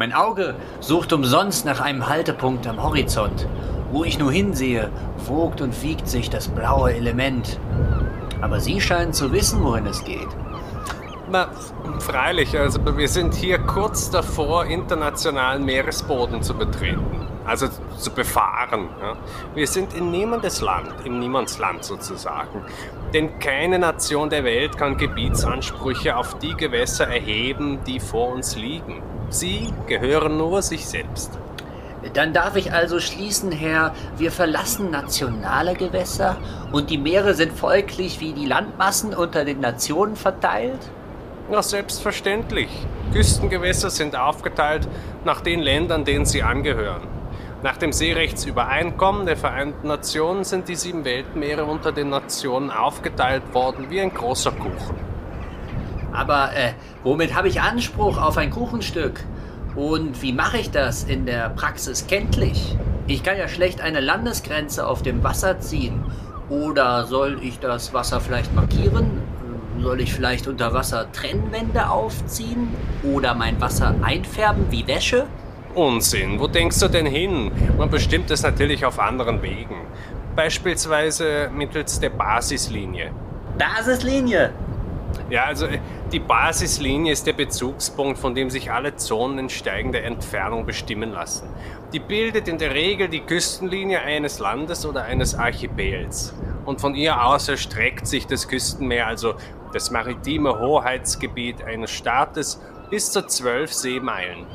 Mein Auge sucht umsonst nach einem Haltepunkt am Horizont. Wo ich nur hinsehe, wogt und wiegt sich das blaue Element. Aber Sie scheinen zu wissen, wohin es geht. Na, freilich, also wir sind hier kurz davor, internationalen Meeresboden zu betreten, also zu befahren. Ja. Wir sind in niemandes Land, im Niemandsland sozusagen. Denn keine Nation der Welt kann Gebietsansprüche auf die Gewässer erheben, die vor uns liegen. Sie gehören nur sich selbst. Dann darf ich also schließen, Herr, wir verlassen nationale Gewässer und die Meere sind folglich wie die Landmassen unter den Nationen verteilt? Na, selbstverständlich. Küstengewässer sind aufgeteilt nach den Ländern, denen sie angehören. Nach dem Seerechtsübereinkommen der Vereinten Nationen sind die sieben Weltmeere unter den Nationen aufgeteilt worden wie ein großer Kuchen. Aber äh, womit habe ich Anspruch auf ein Kuchenstück? Und wie mache ich das in der Praxis kenntlich? Ich kann ja schlecht eine Landesgrenze auf dem Wasser ziehen. Oder soll ich das Wasser vielleicht markieren? Soll ich vielleicht unter Wasser Trennwände aufziehen? Oder mein Wasser einfärben wie Wäsche? Unsinn, wo denkst du denn hin? Man bestimmt es natürlich auf anderen Wegen. Beispielsweise mittels der Basislinie. Basislinie? Ja, also die Basislinie ist der Bezugspunkt, von dem sich alle Zonen in steigender Entfernung bestimmen lassen. Die bildet in der Regel die Küstenlinie eines Landes oder eines Archipels. Und von ihr aus erstreckt sich das Küstenmeer, also das maritime Hoheitsgebiet eines Staates, bis zu zwölf Seemeilen.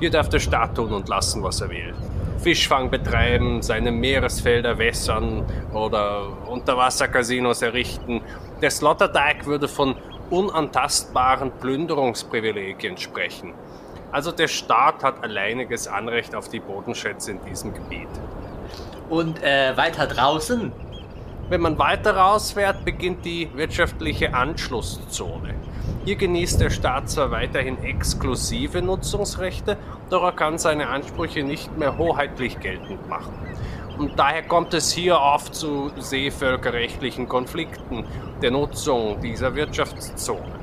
Hier darf der Staat tun und lassen, was er will. Fischfang betreiben, seine Meeresfelder wässern oder Unterwassercasinos errichten. Der Sloterdijk würde von unantastbaren Plünderungsprivilegien sprechen. Also der Staat hat alleiniges Anrecht auf die Bodenschätze in diesem Gebiet. Und äh, weiter draußen? Wenn man weiter rausfährt, beginnt die wirtschaftliche Anschlusszone. Hier genießt der Staat zwar weiterhin exklusive Nutzungsrechte, doch er kann seine Ansprüche nicht mehr hoheitlich geltend machen. Und daher kommt es hier oft zu seevölkerrechtlichen Konflikten der Nutzung dieser Wirtschaftszone.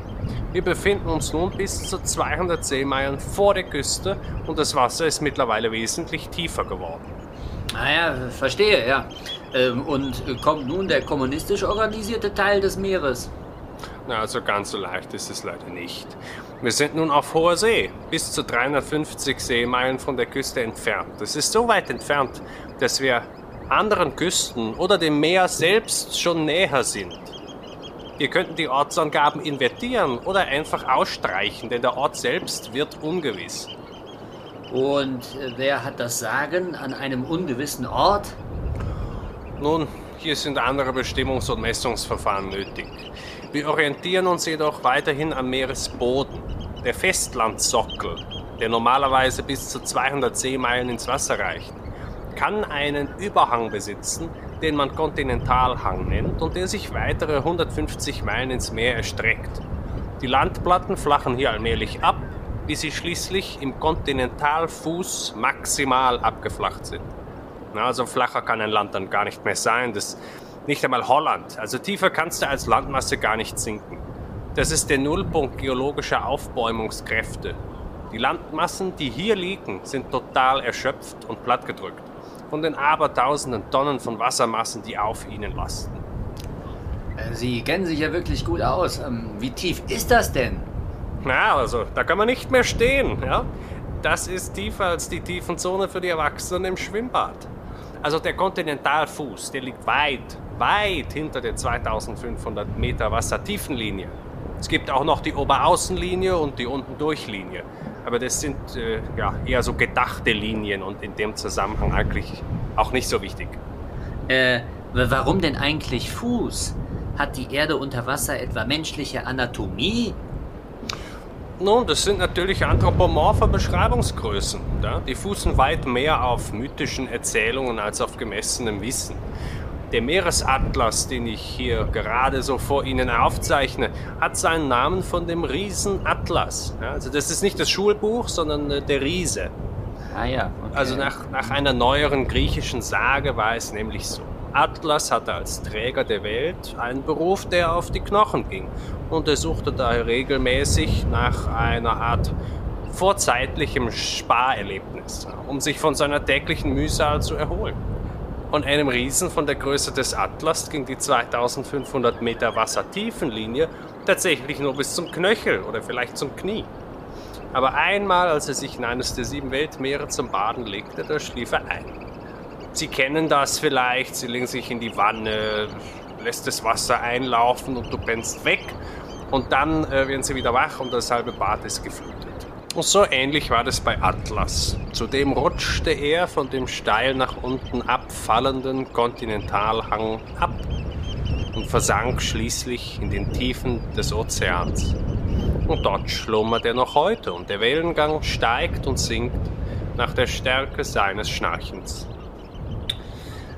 Wir befinden uns nun bis zu 200 Seemeilen vor der Küste und das Wasser ist mittlerweile wesentlich tiefer geworden. Naja, ah verstehe, ja. Ähm, und kommt nun der kommunistisch organisierte Teil des Meeres? Also ganz so leicht ist es leider nicht. Wir sind nun auf hoher See, bis zu 350 Seemeilen von der Küste entfernt. Das ist so weit entfernt, dass wir anderen Küsten oder dem Meer selbst schon näher sind. Wir könnten die Ortsangaben invertieren oder einfach ausstreichen, denn der Ort selbst wird ungewiss. Und wer hat das Sagen an einem ungewissen Ort? Nun, hier sind andere Bestimmungs- und Messungsverfahren nötig. Wir orientieren uns jedoch weiterhin am Meeresboden. Der Festlandsockel, der normalerweise bis zu 200 Seemeilen ins Wasser reicht, kann einen Überhang besitzen, den man Kontinentalhang nennt und der sich weitere 150 Meilen ins Meer erstreckt. Die Landplatten flachen hier allmählich ab, bis sie schließlich im Kontinentalfuß maximal abgeflacht sind. also flacher kann ein Land dann gar nicht mehr sein. Das nicht einmal Holland. Also tiefer kannst du als Landmasse gar nicht sinken. Das ist der Nullpunkt geologischer Aufbäumungskräfte. Die Landmassen, die hier liegen, sind total erschöpft und plattgedrückt von den abertausenden Tonnen von Wassermassen, die auf ihnen lasten. Äh, Sie kennen sich ja wirklich gut aus. Ähm, wie tief ist das denn? Na, also, da kann man nicht mehr stehen, ja? Das ist tiefer als die Tiefenzone für die Erwachsenen im Schwimmbad. Also der Kontinentalfuß, der liegt weit, weit hinter der 2500 Meter Wassertiefenlinie. Es gibt auch noch die Oberaußenlinie und die Untendurchlinie aber das sind äh, ja, eher so gedachte Linien und in dem Zusammenhang eigentlich auch nicht so wichtig. Äh, warum denn eigentlich Fuß? Hat die Erde unter Wasser etwa menschliche Anatomie? Nun, das sind natürlich anthropomorphe Beschreibungsgrößen. Ja? Die fußen weit mehr auf mythischen Erzählungen als auf gemessenem Wissen. Der Meeresatlas, den ich hier gerade so vor Ihnen aufzeichne, hat seinen Namen von dem Riesen Atlas. Ja, also das ist nicht das Schulbuch, sondern äh, der Riese. Ah ja. Okay. Also nach, nach einer neueren griechischen Sage war es nämlich so. Atlas hatte als Träger der Welt einen Beruf, der auf die Knochen ging. Und er suchte daher regelmäßig nach einer Art vorzeitlichem Sparerlebnis, um sich von seiner täglichen Mühsal zu erholen. Und einem Riesen von der Größe des Atlas ging die 2500 Meter Wassertiefenlinie tatsächlich nur bis zum Knöchel oder vielleicht zum Knie. Aber einmal, als er sich in eines der sieben Weltmeere zum Baden legte, da schlief er ein. Sie kennen das vielleicht, Sie legen sich in die Wanne, lässt das Wasser einlaufen und du pennst weg und dann äh, werden Sie wieder wach und das halbe Bad ist geflutet. Und so ähnlich war das bei Atlas. Zudem rutschte er von dem steil nach unten abfallenden Kontinentalhang ab und versank schließlich in den Tiefen des Ozeans. Und dort schlummert er noch heute und der Wellengang steigt und sinkt nach der Stärke seines Schnarchens.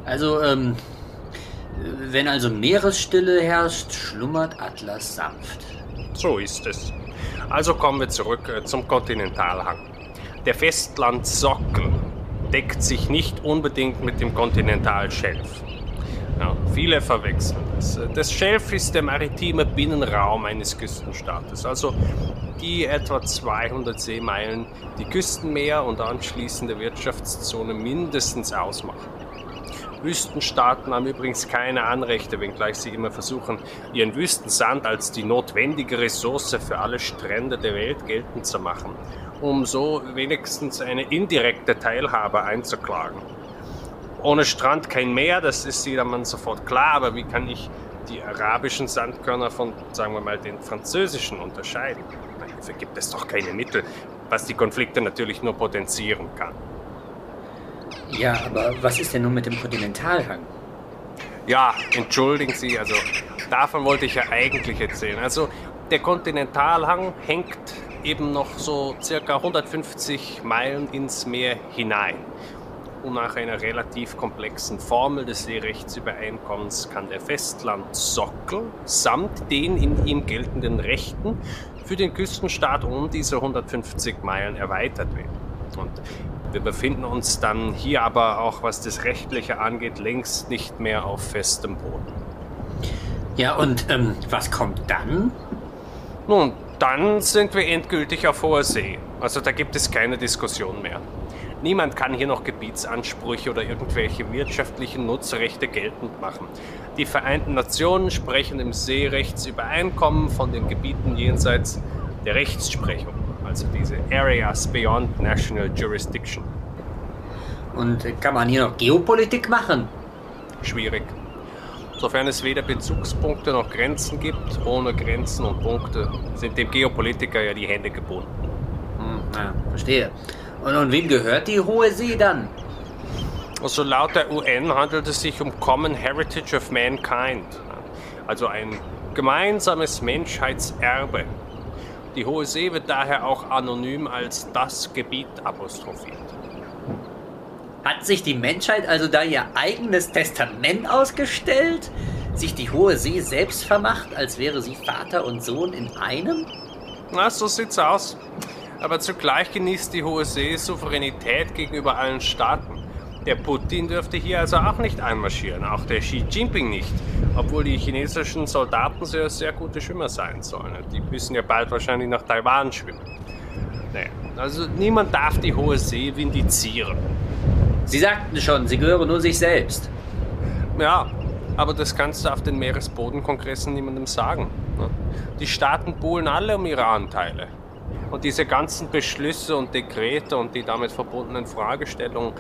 Also, ähm, wenn also Meeresstille herrscht, schlummert Atlas sanft. So ist es. Also kommen wir zurück äh, zum Kontinentalhang. Der Festlandsockel deckt sich nicht unbedingt mit dem Kontinentalschelf. Ja, viele verwechseln das. Das Schelf ist der maritime Binnenraum eines Küstenstaates, also die etwa 200 Seemeilen die Küstenmeer und anschließende Wirtschaftszone mindestens ausmachen. Wüstenstaaten haben übrigens keine Anrechte, wenngleich sie immer versuchen, ihren Wüstensand als die notwendige Ressource für alle Strände der Welt geltend zu machen, um so wenigstens eine indirekte Teilhabe einzuklagen. Ohne Strand kein Meer, das ist jedermann sofort klar, aber wie kann ich die arabischen Sandkörner von, sagen wir mal, den französischen unterscheiden? Dafür gibt es doch keine Mittel, was die Konflikte natürlich nur potenzieren kann. Ja, aber was ist denn nun mit dem Kontinentalhang? Ja, entschuldigen Sie, also davon wollte ich ja eigentlich erzählen. Also der Kontinentalhang hängt eben noch so circa 150 Meilen ins Meer hinein. Und nach einer relativ komplexen Formel des Seerechtsübereinkommens kann der Festlandsockel samt den in ihm geltenden Rechten für den Küstenstaat um diese 150 Meilen erweitert werden. Und wir befinden uns dann hier aber auch, was das Rechtliche angeht, längst nicht mehr auf festem Boden. Ja, und ähm, was kommt dann? Nun, dann sind wir endgültig auf hoher See. Also da gibt es keine Diskussion mehr. Niemand kann hier noch Gebietsansprüche oder irgendwelche wirtschaftlichen Nutzrechte geltend machen. Die Vereinten Nationen sprechen im Seerechtsübereinkommen von den Gebieten jenseits der Rechtsprechung also diese Areas Beyond National Jurisdiction. Und kann man hier noch Geopolitik machen? Schwierig. Sofern es weder Bezugspunkte noch Grenzen gibt, ohne Grenzen und Punkte sind dem Geopolitiker ja die Hände gebunden. Hm, ja, verstehe. Und, und wem gehört die Hohe See dann? Also laut der UN handelt es sich um Common Heritage of Mankind, also ein gemeinsames Menschheitserbe, die Hohe See wird daher auch anonym als das Gebiet apostrophiert. Hat sich die Menschheit also da ihr eigenes Testament ausgestellt? Sich die Hohe See selbst vermacht, als wäre sie Vater und Sohn in einem? Na, so sieht's aus. Aber zugleich genießt die Hohe See Souveränität gegenüber allen Staaten. Der Putin dürfte hier also auch nicht einmarschieren, auch der Xi Jinping nicht, obwohl die chinesischen Soldaten sehr, sehr gute Schwimmer sein sollen. Die müssen ja bald wahrscheinlich nach Taiwan schwimmen. Naja, also niemand darf die Hohe See vindizieren. Sie sagten schon, sie gehören nur sich selbst. Ja, aber das kannst du auf den Meeresbodenkongressen niemandem sagen. Ne? Die Staaten buhlen alle um ihre Anteile. Und diese ganzen Beschlüsse und Dekrete und die damit verbundenen Fragestellungen,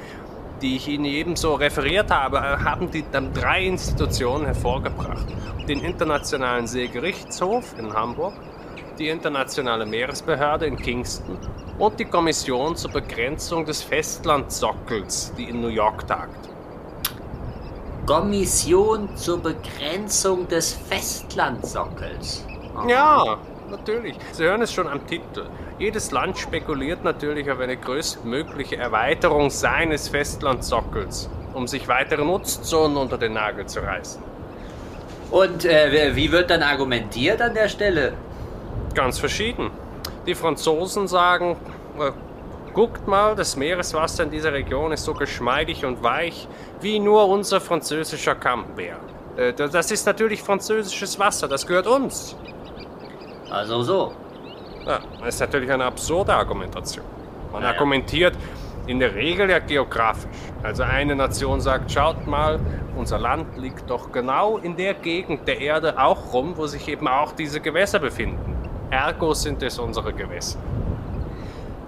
die ich Ihnen ebenso referiert habe, haben die dann drei Institutionen hervorgebracht. Den Internationalen Seegerichtshof in Hamburg, die Internationale Meeresbehörde in Kingston und die Kommission zur Begrenzung des Festlandsockels, die in New York tagt. Kommission zur Begrenzung des Festlandsockels. Ja, natürlich. Sie hören es schon am Titel. Jedes Land spekuliert natürlich auf eine größtmögliche Erweiterung seines Festlandsockels, um sich weitere Nutzzonen unter den Nagel zu reißen. Und äh, wie wird dann argumentiert an der Stelle? Ganz verschieden. Die Franzosen sagen, äh, guckt mal, das Meereswasser in dieser Region ist so geschmeidig und weich, wie nur unser französischer Kampfbär. Äh, das ist natürlich französisches Wasser, das gehört uns. Also so. Ja, das ist natürlich eine absurde Argumentation. Man Naja. argumentiert in der Regel ja geografisch. Also eine Nation sagt, schaut mal, unser Land liegt doch genau in der Gegend der Erde auch rum, wo sich eben auch diese Gewässer befinden. Ergo sind es unsere Gewässer.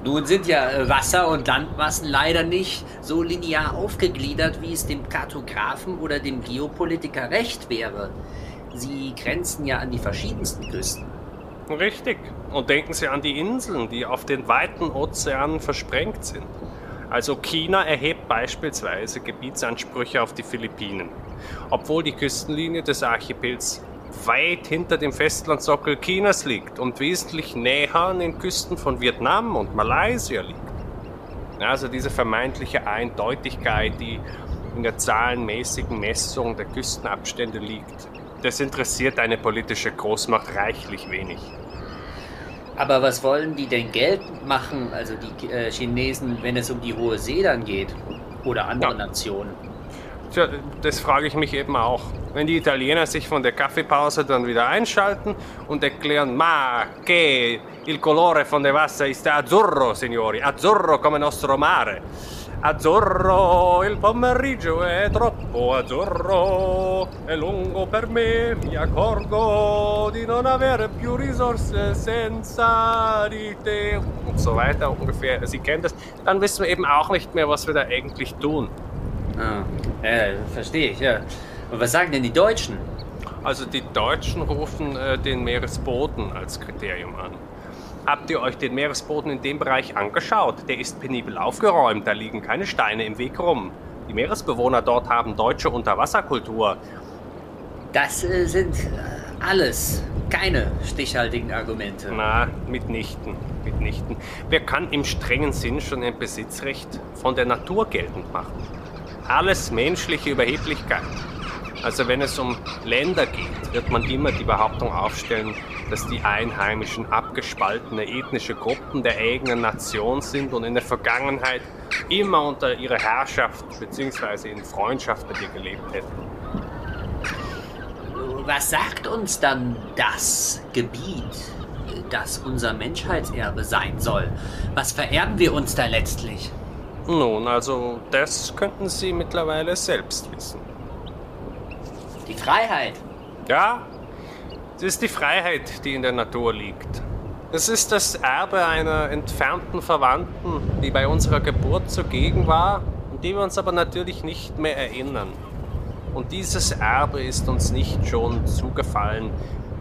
Nun sind ja äh, Wasser- und Landmassen leider nicht so linear aufgegliedert, wie es dem Kartografen oder dem Geopolitiker recht wäre. Sie grenzen ja an die verschiedensten Küsten. Richtig. Und denken Sie an die Inseln, die auf den weiten Ozeanen versprengt sind. Also China erhebt beispielsweise Gebietsansprüche auf die Philippinen, obwohl die Küstenlinie des Archipels weit hinter dem Festlandsockel Chinas liegt und wesentlich näher an den Küsten von Vietnam und Malaysia liegt. Also diese vermeintliche Eindeutigkeit, die in der zahlenmäßigen Messung der Küstenabstände liegt, das interessiert eine politische Großmacht reichlich wenig. Aber was wollen die denn geltend machen, also die äh, Chinesen, wenn es um die Hohe See dann geht? Oder andere Ja. Nationen? Tja, das frage ich mich eben auch. Wenn die Italiener sich von der Kaffeepause dann wieder einschalten und erklären, ma che il colore von der Wasser ist azzurro, signori, azzurro come nostro mare. Azzurro, il pomeriggio è troppo azzurro, è lungo per me, mi accorgo di non avere più risorse senza di te und so weiter ungefähr. Sie kennen das. Dann wissen wir eben auch nicht mehr, was wir da eigentlich tun. Ah, ja, verstehe ich, ja. Und was sagen denn die Deutschen? Also die Deutschen rufen äh, den Meeresboden als Kriterium an. Habt ihr euch den Meeresboden in dem Bereich angeschaut? Der ist penibel aufgeräumt, da liegen keine Steine im Weg rum. Die Meeresbewohner dort haben deutsche Unterwasserkultur. Das äh, sind äh, alles keine stichhaltigen Argumente. Na, mitnichten, mitnichten. Wer kann im strengen Sinn schon ein Besitzrecht von der Natur geltend machen? Alles menschliche Überheblichkeit. Also wenn es um Länder geht, wird man immer die Behauptung aufstellen, dass die Einheimischen abgespaltene ethnische Gruppen der eigenen Nation sind und in der Vergangenheit immer unter ihrer Herrschaft bzw. in Freundschaft mit ihr gelebt hätten. Was sagt uns dann das Gebiet, das unser Menschheitserbe sein soll? Was vererben wir uns da letztlich? Nun, also das könnten Sie mittlerweile selbst wissen. Die Freiheit. Ja, es ist die Freiheit, die in der Natur liegt. Es ist das Erbe einer entfernten Verwandten, die bei unserer Geburt zugegen war und die wir uns aber natürlich nicht mehr erinnern. Und dieses Erbe ist uns nicht schon zugefallen,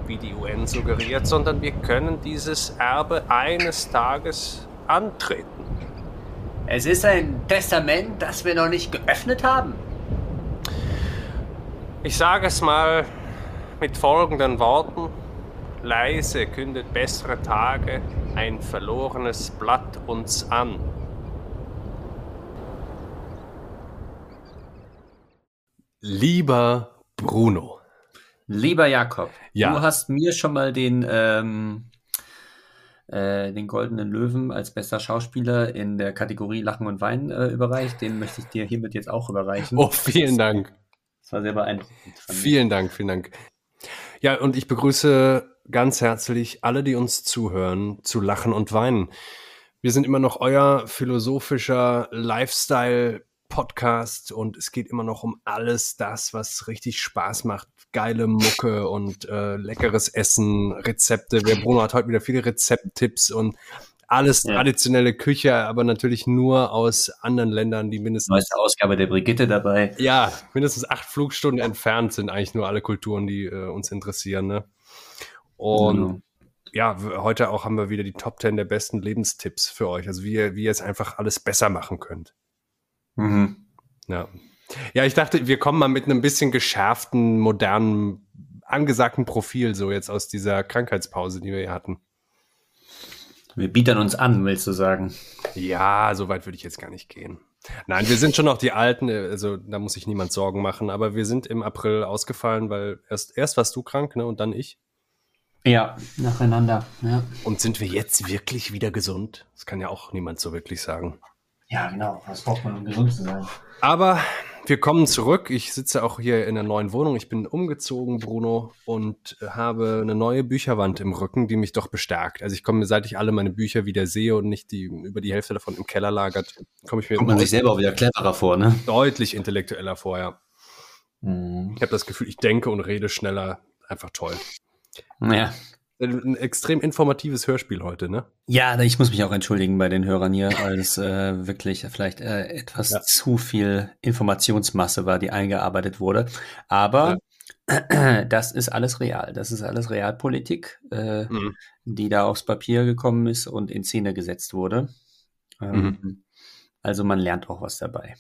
wie die UN suggeriert, sondern wir können dieses Erbe eines Tages antreten. Es ist ein Testament, das wir noch nicht geöffnet haben. Ich sage es mal mit folgenden Worten. Leise kündet bessere Tage ein verlorenes Blatt uns an. Lieber Bruno. Lieber Jakob, Ja. du hast mir schon mal den, ähm, äh, den Goldenen Löwen als bester Schauspieler in der Kategorie Lachen und Weinen äh, überreicht. Den möchte ich dir hiermit jetzt auch überreichen. Oh, vielen Dank. Das war sehr beeindruckend. Vielen Dank, vielen Dank. Ja, und ich begrüße ganz herzlich alle, die uns zuhören, zu Lachen und Weinen. Wir sind immer noch euer philosophischer Lifestyle-Podcast und es geht immer noch um alles das, was richtig Spaß macht. Geile Mucke und äh, leckeres Essen, Rezepte. Der Bruno hat heute wieder viele Rezepttipps und alles Ja. traditionelle Küche, aber natürlich nur aus anderen Ländern, die mindestens Neueste Ausgabe der Brigitte dabei. ja, mindestens acht Flugstunden entfernt sind eigentlich nur alle Kulturen, die äh, uns interessieren. Ne? Und Genau. ja, heute auch haben wir wieder die Top 10 der besten Lebenstipps für euch. Also wie ihr, wie ihr es einfach alles besser machen könnt. Mhm. Ja. ja, ich dachte, wir kommen mal mit einem bisschen geschärften, modernen, angesagten Profil so jetzt aus dieser Krankheitspause, die wir hier hatten. Wir bietern uns an, willst du sagen. Ja, so weit würde ich jetzt gar nicht gehen. Nein, wir sind schon noch die Alten, also da muss sich niemand Sorgen machen, aber wir sind im April ausgefallen, weil erst, erst warst du krank, ne, und dann ich. Ja, nacheinander. Ja, Und sind wir jetzt wirklich wieder gesund? Das kann ja auch niemand so wirklich sagen. ja genau. Was braucht man, um gesund zu sein? Aber wir kommen zurück. Ich sitze auch hier in einer neuen Wohnung. Ich bin umgezogen, Bruno, und habe eine neue Bücherwand im Rücken, die mich doch bestärkt. Also ich komme, seit ich alle meine Bücher wieder sehe und nicht die über die Hälfte davon im Keller lagert, komme ich mir Kommt man sich selber auch wieder cleverer vor, ne? deutlich intellektueller vor, ja. Mhm. Ich habe das Gefühl, ich denke und rede schneller. Einfach toll. Ja. Ein extrem informatives Hörspiel heute, ne? Ja, ich muss mich auch entschuldigen bei den Hörern hier, weil es äh, wirklich vielleicht äh, etwas Ja. zu viel Informationsmasse war, die eingearbeitet wurde. Aber das ist alles real. Das ist alles Realpolitik, äh, Mhm. die da aufs Papier gekommen ist und in Szene gesetzt wurde. Ähm, Also man lernt auch was dabei.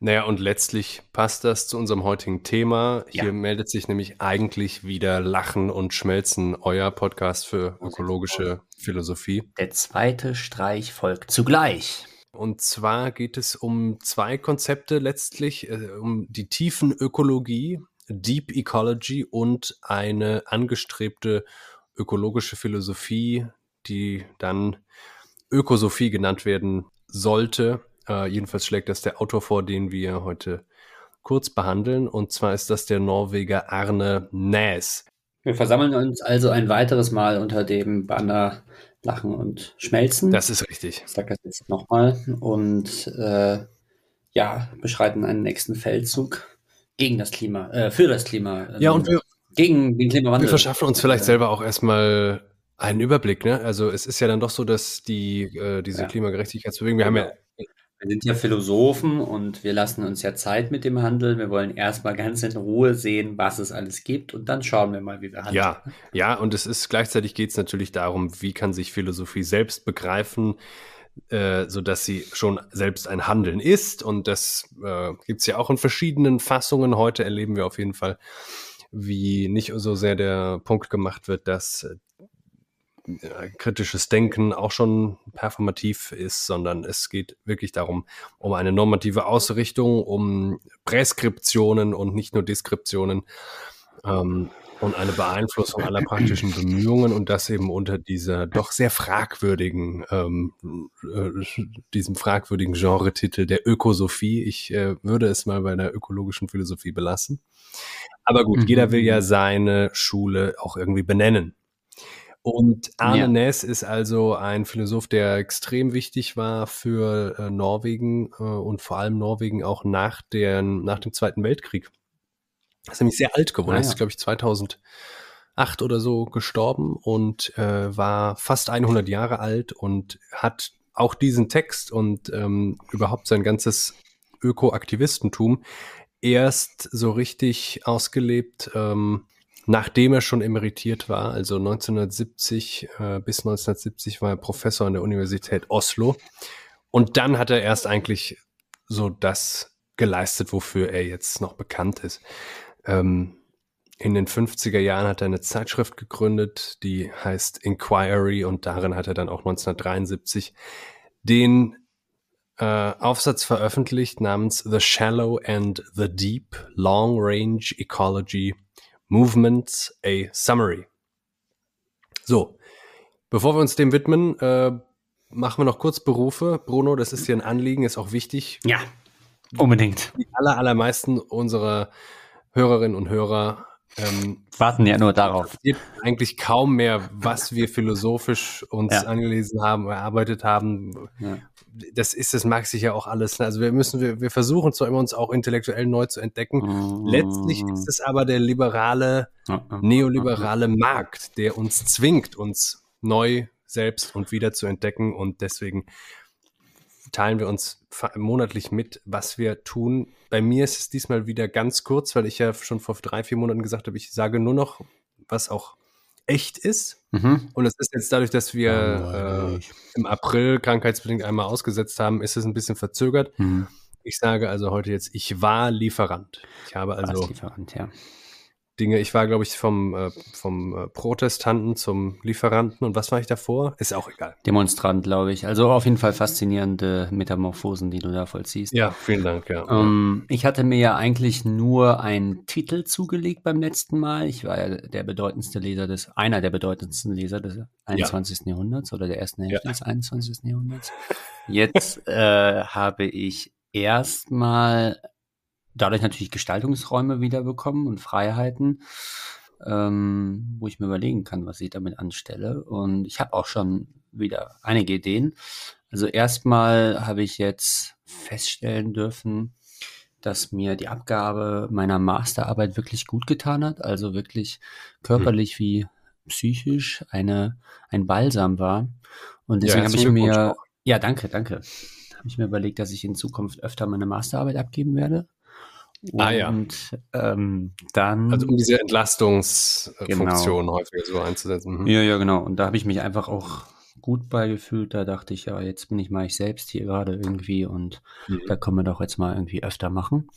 Naja, und letztlich passt das zu unserem heutigen Thema. Hier Ja. meldet sich nämlich eigentlich wieder Lachen und Schmelzen, euer Podcast für ökologische Philosophie. Der zweite Streich folgt zugleich. Und zwar geht es um zwei Konzepte letztlich, äh, um die Tiefenökologie, Deep Ecology und eine angestrebte ökologische Philosophie, die dann Ökosophie genannt werden sollte. Äh, jedenfalls schlägt das der Autor vor, den wir heute kurz behandeln. Und zwar ist das der Norweger Arne Næs. Wir versammeln uns also ein weiteres Mal unter dem Banner Lachen und Schmelzen. Das ist richtig. Ich sage das jetzt nochmal. Und äh, ja, beschreiten einen nächsten Feldzug gegen das Klima, äh, für das Klima. ähm, Ja, und wir, gegen den Klimawandel. Wir verschaffen uns vielleicht Äh, selber auch erstmal einen Überblick, ne? Also es ist ja dann doch so, dass die äh, diese Ja. Klimagerechtigkeitsbewegung, wir haben ja Wir sind ja Philosophen und wir lassen uns ja Zeit mit dem Handeln. Wir wollen erstmal ganz in Ruhe sehen, was es alles gibt und dann schauen wir mal, wie wir handeln. ja, ja, und es ist gleichzeitig geht es natürlich darum, wie kann sich Philosophie selbst begreifen, äh, so dass sie schon selbst ein Handeln ist. Und das äh, gibt es ja auch in verschiedenen Fassungen. Heute erleben wir auf jeden Fall, wie nicht so sehr der Punkt gemacht wird, dass kritisches Denken auch schon performativ ist, sondern es geht wirklich darum, um eine normative Ausrichtung, um Präskriptionen und nicht nur Deskriptionen ähm, und eine Beeinflussung aller praktischen Bemühungen und das eben unter dieser doch sehr fragwürdigen, ähm, äh, diesem fragwürdigen Genre-Titel der Ökosophie. Ich äh, würde es mal bei der ökologischen Philosophie belassen. Aber gut, Mhm. jeder will ja seine Schule auch irgendwie benennen. Und Arne Ja. Næss ist also ein Philosoph, der extrem wichtig war für äh, Norwegen äh, und vor allem Norwegen auch nach, der, nach dem Zweiten Weltkrieg. Er ist nämlich sehr alt geworden. Ah, Er ist, ja. glaube ich, 2008 oder so gestorben und äh, war fast 100 Jahre alt und hat auch diesen Text und ähm, überhaupt sein ganzes Ökoaktivistentum erst so richtig ausgelebt, ähm, nachdem er schon emeritiert war. Also 1970 äh, bis 1970 war er Professor an der Universität Oslo. Und dann hat er erst eigentlich so das geleistet, wofür er jetzt noch bekannt ist. Ähm, in den 50er Jahren hat er eine Zeitschrift gegründet, die heißt Inquiry und darin hat er dann auch 1973 den äh, Aufsatz veröffentlicht namens The Shallow and the Deep Long Range Ecology Movements, a Summary. So, bevor wir uns dem widmen, äh, machen wir noch kurz Berufe. Bruno, das ist hier ein Anliegen, ist auch wichtig. Ja, unbedingt. Die aller, allermeisten unserer Hörerinnen und Hörer ähm, Warten ja nur darauf. eigentlich kaum mehr, was wir philosophisch uns Ja. angelesen haben, erarbeitet haben. Ja. Das ist, das mag sich ja auch alles. ne? Also wir müssen, wir, wir versuchen zwar immer uns auch intellektuell neu zu entdecken. Letztlich ist es aber der liberale, neoliberale Markt, der uns zwingt, uns neu selbst und wieder zu entdecken. Und deswegen teilen wir uns monatlich mit, was wir tun. Bei mir ist es diesmal wieder ganz kurz, weil ich ja schon vor drei, vier Monaten gesagt habe, ich sage nur noch, was auch echt ist. Mhm. Und es ist jetzt dadurch, dass wir äh, im April krankheitsbedingt einmal ausgesetzt haben, ist es ein bisschen verzögert. Mhm. Ich sage also heute jetzt, ich war Lieferant. Ich habe also Als Lieferant, ja. Dinge, ich war, glaube ich, vom, äh, vom äh, Protestanten zum Lieferanten und was war ich davor? Ist auch egal. Demonstrant, glaube ich. Also auf jeden Fall faszinierende Metamorphosen, die du da vollziehst. Ja, vielen Dank, ja. Ähm, ich hatte mir ja eigentlich nur einen Titel zugelegt beim letzten Mal. Ich war ja der bedeutendste Leser des, einer der bedeutendsten Leser des 21. Jahrhunderts oder der ersten Hälfte Ja. des 21. Jahrhunderts. Jetzt äh, habe ich erstmal dadurch natürlich Gestaltungsräume wiederbekommen und Freiheiten, ähm, wo ich mir überlegen kann, was ich damit anstelle. Und ich habe auch schon wieder einige Ideen. Also erstmal habe ich jetzt feststellen dürfen, dass mir die Abgabe meiner Masterarbeit wirklich gut getan hat, also wirklich körperlich mhm. wie psychisch eine, ein Balsam war. Und deswegen ja, habe ich mir, ja, danke, danke. Habe ich mir überlegt, dass ich in Zukunft öfter meine Masterarbeit abgeben werde. Ah, ja. ähm, dann. Also um diese Entlastungsfunktion genau. häufiger so einzusetzen. Mhm. Ja, ja, genau. Und da habe ich mich einfach auch gut beigefühlt. Da dachte ich, ja, jetzt bin ich mal ich selbst hier gerade irgendwie und mhm. da können wir doch jetzt mal irgendwie öfter machen.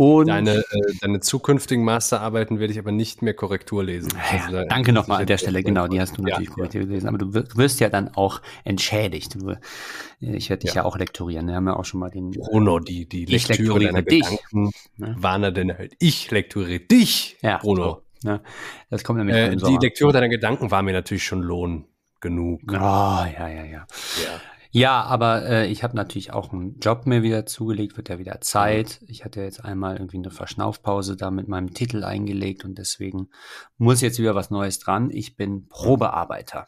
Und deine, äh, deine zukünftigen Masterarbeiten werde ich aber nicht mehr Korrektur lesen. Ja, also danke nochmal an der Stelle, genau, die hast du natürlich ja, Korrektur ja. gelesen, aber du wirst ja dann auch entschädigt. Du, ich werde dich ja. auch lektorieren, wir haben ja auch schon mal den... Bruno, die, die Lektüre deiner dich. Gedanken ne? warne denn halt, ich lektoriere dich, ja, Bruno. So, ne? Das kommt nämlich äh, Die Lektüre deiner Gedanken war mir natürlich schon Lohn genug. Oh, ja, ja, ja. Ja. Ja, aber äh, ich habe natürlich auch einen Job mir wieder zugelegt, wird ja wieder Zeit. Ich hatte jetzt einmal irgendwie eine Verschnaufpause da mit meinem Titel eingelegt und deswegen muss jetzt wieder was Neues dran. Ich bin Probearbeiter.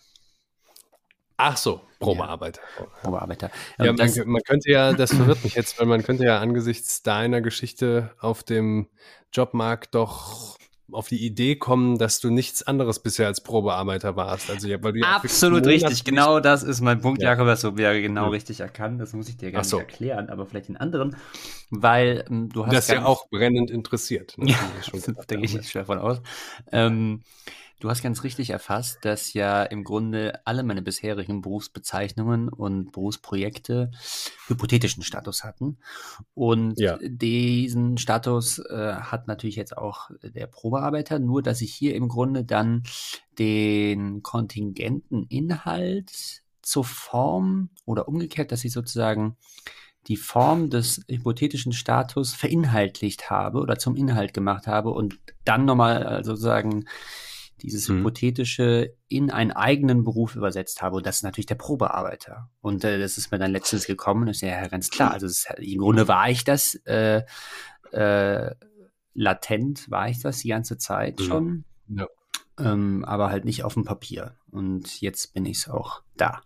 Ach so, Probearbeiter. Ja, Probearbeiter. Ja, man, man, könnte ja, das verwirrt mich jetzt, weil man könnte ja angesichts deiner Geschichte auf dem Jobmarkt doch auf die Idee kommen, dass du nichts anderes bisher als Probearbeiter warst. Also, ja, weil du Absolut richtig, genau das ist mein Punkt, ja. Jakob, das wäre genau ja. richtig erkannt. Das muss ich dir gar so. nicht erklären, aber vielleicht in anderen, weil ähm, du hast. Das ja auch brennend interessiert. Ne? Ja, da gehe ich schwer von aus. Ähm, Du hast ganz richtig erfasst, dass ja im Grunde alle meine bisherigen Berufsbezeichnungen und Berufsprojekte hypothetischen Status hatten. Und ja. diesen Status äh, hat natürlich jetzt auch der Probearbeiter, nur dass ich hier im Grunde dann den kontingenten Inhalt zur Form oder umgekehrt, dass ich sozusagen die Form des hypothetischen Status verinhaltlicht habe oder zum Inhalt gemacht habe und dann nochmal äh, sozusagen dieses mhm. Hypothetische in einen eigenen Beruf übersetzt habe. Und das ist natürlich der Probearbeiter. Und äh, das ist mir dann letztens gekommen. Das ist ja ganz klar. Also ist, im Grunde war ich das, äh, äh, latent war ich das die ganze Zeit schon. Ja. Ähm, aber halt nicht auf dem Papier. Und jetzt bin ich es auch da.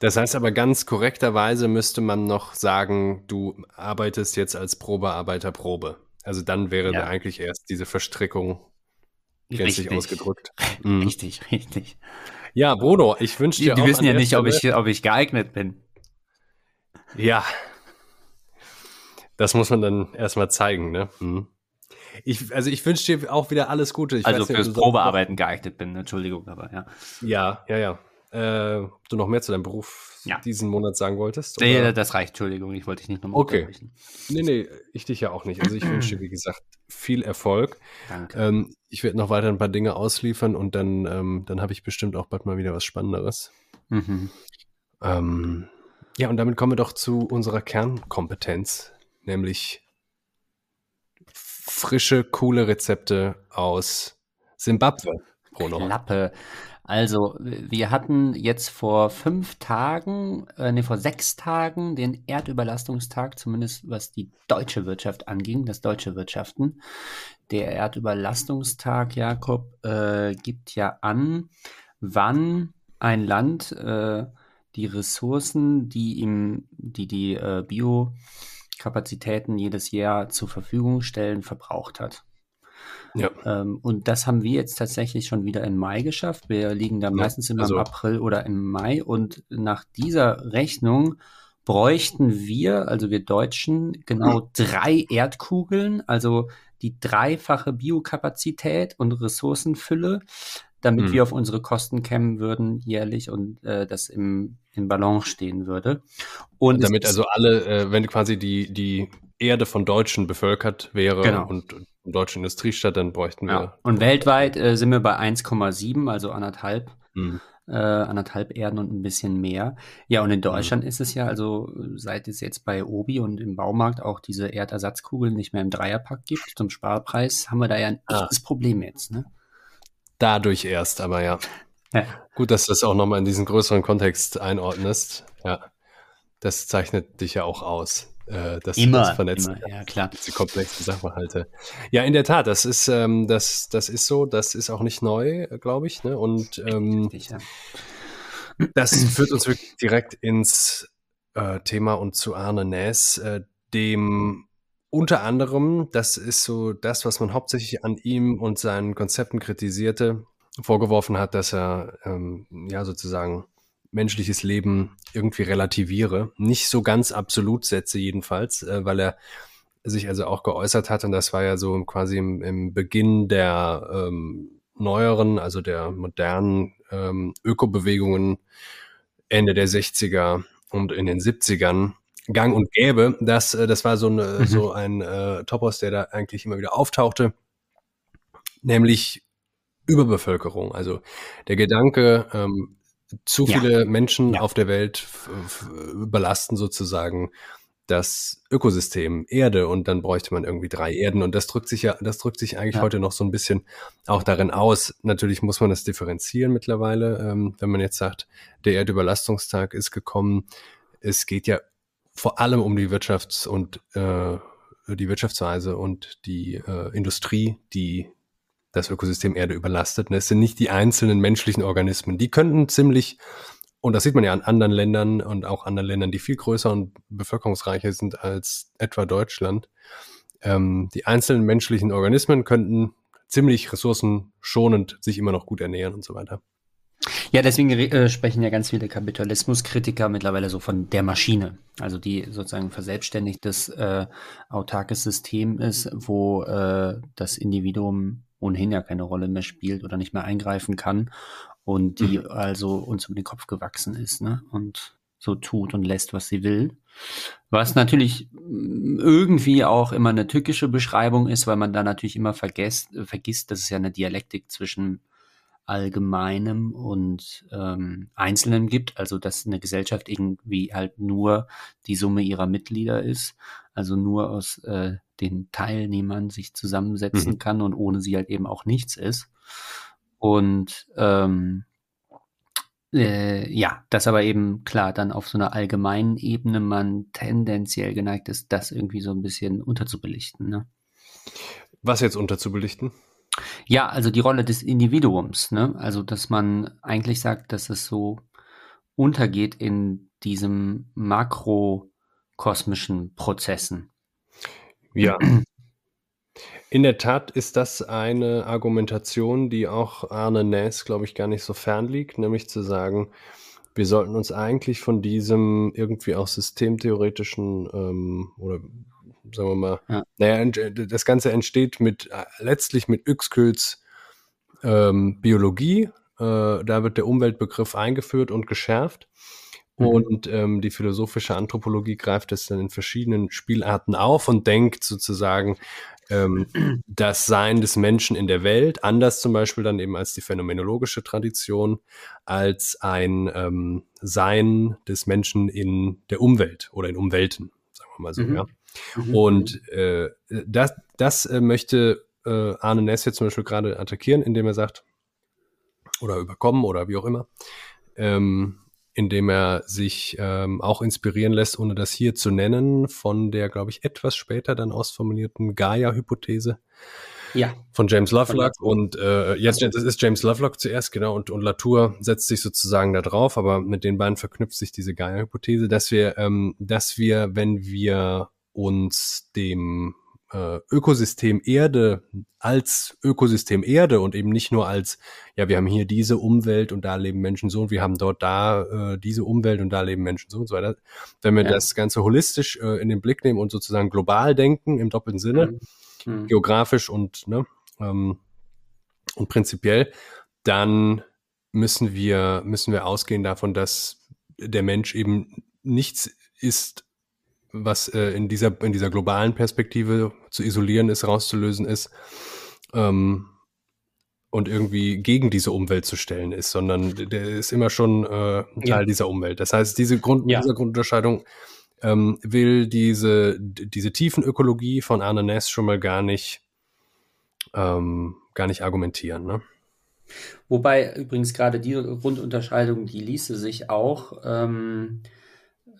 Das heißt aber ganz korrekterweise müsste man noch sagen, du arbeitest jetzt als Probearbeiter Probe. Also dann wäre ja. da eigentlich erst diese Verstrickung Gänzlich ausgedrückt. Mhm. Richtig, richtig. Ja, Bruno, ich wünsche dir Die, die wissen ja nicht, ob ich, ob ich geeignet bin. Ja. Das muss man dann erstmal zeigen, ne? Mhm. Ich, also ich wünsche dir auch wieder alles Gute. Ich also fürs Probearbeiten geeignet bin, Entschuldigung, aber ja. Ja, ja, ja. Äh, du noch mehr zu deinem Beruf ja. diesen Monat sagen wolltest? Oder? Nee, das reicht, Entschuldigung, ich wollte dich nicht nochmal Okay. Nee, nee, ich dich ja auch nicht. Also ich wünsche dir, wie gesagt, viel Erfolg. Danke. Ähm, ich werde noch weiter ein paar Dinge ausliefern und dann, ähm, dann habe ich bestimmt auch bald mal wieder was Spannenderes. Mhm. Ähm, ja, und damit kommen wir doch zu unserer Kernkompetenz, nämlich frische, coole Rezepte aus Simbabwe. Bruno. Klappe. Also, wir hatten jetzt vor fünf Tagen, äh, nee, vor sechs Tagen den Erdüberlastungstag, zumindest was die deutsche Wirtschaft anging, das deutsche Wirtschaften. Der Erdüberlastungstag, Jakob, äh, gibt ja an, wann ein Land äh, die Ressourcen, die ihm, die die äh, Biokapazitäten jedes Jahr zur Verfügung stellen, verbraucht hat. Ja. Ähm, und das haben wir jetzt tatsächlich schon wieder im Mai geschafft. Wir liegen da meistens immer also. im April oder im Mai. Und nach dieser Rechnung bräuchten wir, also wir Deutschen, genau drei Erdkugeln, also die dreifache Biokapazität und Ressourcenfülle, damit hm. wir auf unsere Kosten kämmen würden jährlich und äh, das im, im Balance stehen würde. Und damit also alle, äh, wenn quasi die, die Erde von Deutschen bevölkert wäre genau. und deutsche Industriestadt, dann bräuchten wir. Ja. Und weltweit äh, sind wir bei 1,7, also anderthalb. Mhm. Äh, anderthalb Erden und ein bisschen mehr. Ja, und in Deutschland mhm. ist es ja, also seit es jetzt bei Obi und im Baumarkt auch diese Erdersatzkugeln nicht mehr im Dreierpack gibt, zum Sparpreis, haben wir da ja ein ah. echtes Problem jetzt, ne? Dadurch erst, aber ja. ja. Gut, dass du das auch nochmal in diesen größeren Kontext einordnest. Ja. Das zeichnet dich ja auch aus. Äh, das, immer, das vernetzen immer, ja klar. Die komplexen Sachverhalte. Ja, in der Tat, das ist, ähm, das, das ist so, das ist auch nicht neu, glaube ich. Ne? Und ähm, das führt uns wirklich direkt ins äh, Thema und zu Arne Näs, äh, dem unter anderem, das ist so das, was man hauptsächlich an ihm und seinen Konzepten kritisierte, vorgeworfen hat, dass er ähm, ja sozusagen menschliches Leben irgendwie relativiere. Nicht so ganz absolut setze jedenfalls, äh, weil er sich also auch geäußert hat und das war ja so quasi im, im Beginn der ähm, neueren, also der modernen ähm, Ökobewegungen Ende der 60er und in den 70ern gang und gäbe. Das, äh, das war so, eine, mhm. so ein äh, Topos, der da eigentlich immer wieder auftauchte, nämlich Überbevölkerung. Also der Gedanke, ähm, zu viele ja. Menschen ja. auf der Welt überlasten sozusagen das Ökosystem Erde und dann bräuchte man irgendwie drei Erden und das drückt sich ja, das drückt sich eigentlich ja. heute noch so ein bisschen auch darin aus. Natürlich muss man das differenzieren mittlerweile, ähm, wenn man jetzt sagt, der Erdüberlastungstag ist gekommen. Es geht ja vor allem um die Wirtschafts- und äh, die Wirtschaftsweise und die äh, Industrie, die das Ökosystem Erde überlastet. Es sind nicht die einzelnen menschlichen Organismen. Die könnten ziemlich, und das sieht man ja an anderen Ländern und auch anderen Ländern, die viel größer und bevölkerungsreicher sind als etwa Deutschland. Ähm, die einzelnen menschlichen Organismen könnten ziemlich ressourcenschonend sich immer noch gut ernähren und so weiter. Ja, deswegen äh, sprechen ja ganz viele Kapitalismuskritiker mittlerweile so von der Maschine, also die sozusagen verselbstständigtes äh, autarkes System ist, wo äh, das Individuum ohnehin ja keine Rolle mehr spielt oder nicht mehr eingreifen kann und die mhm. also uns um den Kopf gewachsen ist ne? und so tut und lässt, was sie will. Was natürlich mm, irgendwie auch immer eine tückische Beschreibung ist, weil man da natürlich immer vergesst, vergisst, dass es ja eine Dialektik zwischen Allgemeinem und ähm, Einzelnen gibt, also dass eine Gesellschaft irgendwie halt nur die Summe ihrer Mitglieder ist, also nur aus äh, den Teilnehmern sich zusammensetzen mhm. kann und ohne sie halt eben auch nichts ist. Und ähm, äh, ja, das aber eben klar dann auf so einer allgemeinen Ebene man tendenziell geneigt ist, das irgendwie so ein bisschen unterzubelichten. Ne? Was jetzt unterzubelichten? Ja, also die Rolle des Individuums, ne? Also, dass man eigentlich sagt, dass es so untergeht in diesem makrokosmischen Prozessen. Ja. In der Tat ist das eine Argumentation, die auch Arne Näs, glaube ich, gar nicht so fern liegt, nämlich zu sagen, wir sollten uns eigentlich von diesem irgendwie auch systemtheoretischen ähm, oder sagen wir mal. Ja. Naja, das Ganze entsteht mit äh, letztlich mit Uexküls ähm, Biologie. Äh, da wird der Umweltbegriff eingeführt und geschärft. Mhm. Und ähm, die philosophische Anthropologie greift es dann in verschiedenen Spielarten auf und denkt sozusagen ähm, das Sein des Menschen in der Welt, anders zum Beispiel dann eben als die phänomenologische Tradition, als ein ähm, Sein des Menschen in der Umwelt oder in Umwelten, sagen wir mal so, mhm. ja. Mhm. Und äh, das, das äh, möchte äh, Arne Ness jetzt zum Beispiel gerade attackieren, indem er sagt, oder überkommen oder wie auch immer, ähm, indem er sich ähm, auch inspirieren lässt, ohne das hier zu nennen, von der, glaube ich, etwas später dann ausformulierten Gaia-Hypothese. Ja. Von James Lovelock. Und äh, jetzt das ist James Lovelock zuerst, genau, und, und Latour setzt sich sozusagen da drauf, aber mit den beiden verknüpft sich diese Gaia-Hypothese, dass wir, ähm, dass wir, wenn wir uns dem äh, Ökosystem Erde als Ökosystem Erde und eben nicht nur als, ja, wir haben hier diese Umwelt und da leben Menschen so und wir haben dort da äh, diese Umwelt und da leben Menschen so und so weiter. Wenn wir ja. das Ganze holistisch äh, in den Blick nehmen und sozusagen global denken im doppelten Sinne, mhm. mhm. geografisch und, ne, ähm, und prinzipiell, dann müssen wir, müssen wir ausgehen davon, dass der Mensch eben nichts ist was äh, in, dieser, in dieser globalen Perspektive zu isolieren ist, rauszulösen ist ähm, und irgendwie gegen diese Umwelt zu stellen ist, sondern der ist immer schon äh, ein Teil ja. dieser Umwelt. Das heißt, diese Grund, ja. dieser Grundunterscheidung ähm, will diese, diese Tiefenökologie von Arne Ness schon mal gar nicht, ähm, gar nicht argumentieren. Ne? Wobei übrigens gerade diese Grundunterscheidung, die ließe sich auch ähm,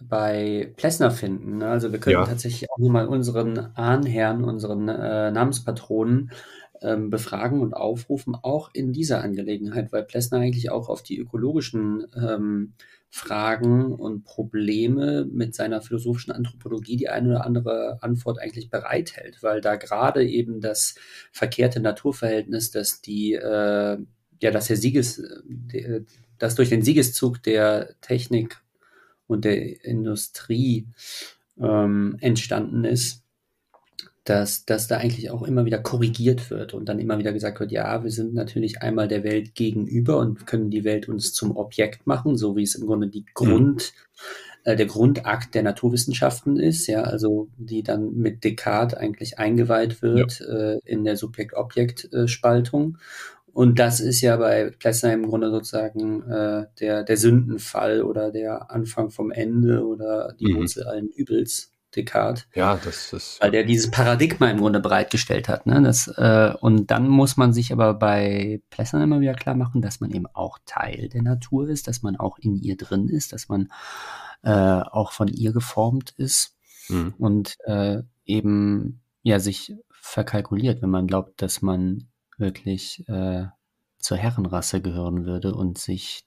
bei Plessner finden. Ne? Also wir können ja. tatsächlich auch nur mal unseren Ahnherrn, unseren äh, Namenspatronen ähm, befragen und aufrufen, auch in dieser Angelegenheit, weil Plessner eigentlich auch auf die ökologischen ähm, Fragen und Probleme mit seiner philosophischen Anthropologie die eine oder andere Antwort eigentlich bereithält, weil da gerade eben das verkehrte Naturverhältnis, dass die, äh, ja, dass der Sieges, der, dass durch den Siegeszug der Technik und der Industrie ähm, entstanden ist, dass, dass da eigentlich auch immer wieder korrigiert wird und dann immer wieder gesagt wird, ja, wir sind natürlich einmal der Welt gegenüber und können die Welt uns zum Objekt machen, so wie es im Grunde die Grund, mhm. äh, der Grundakt der Naturwissenschaften ist, ja, also die dann mit Descartes eigentlich eingeweiht wird ja. äh, in der Subjekt-Objekt-Spaltung. Und das ist ja bei Plessner im Grunde sozusagen äh, der, der Sündenfall oder der Anfang vom Ende oder die mhm. Wurzel allen Übels. Descartes. Ja, das ist. Weil der dieses Paradigma im Grunde bereitgestellt hat. Ne? Das, äh, und dann muss man sich aber bei Plessner immer wieder klar machen, dass man eben auch Teil der Natur ist, dass man auch in ihr drin ist, dass man äh, auch von ihr geformt ist mhm. und äh, eben ja sich verkalkuliert, wenn man glaubt, dass man wirklich äh, zur Herrenrasse gehören würde und sich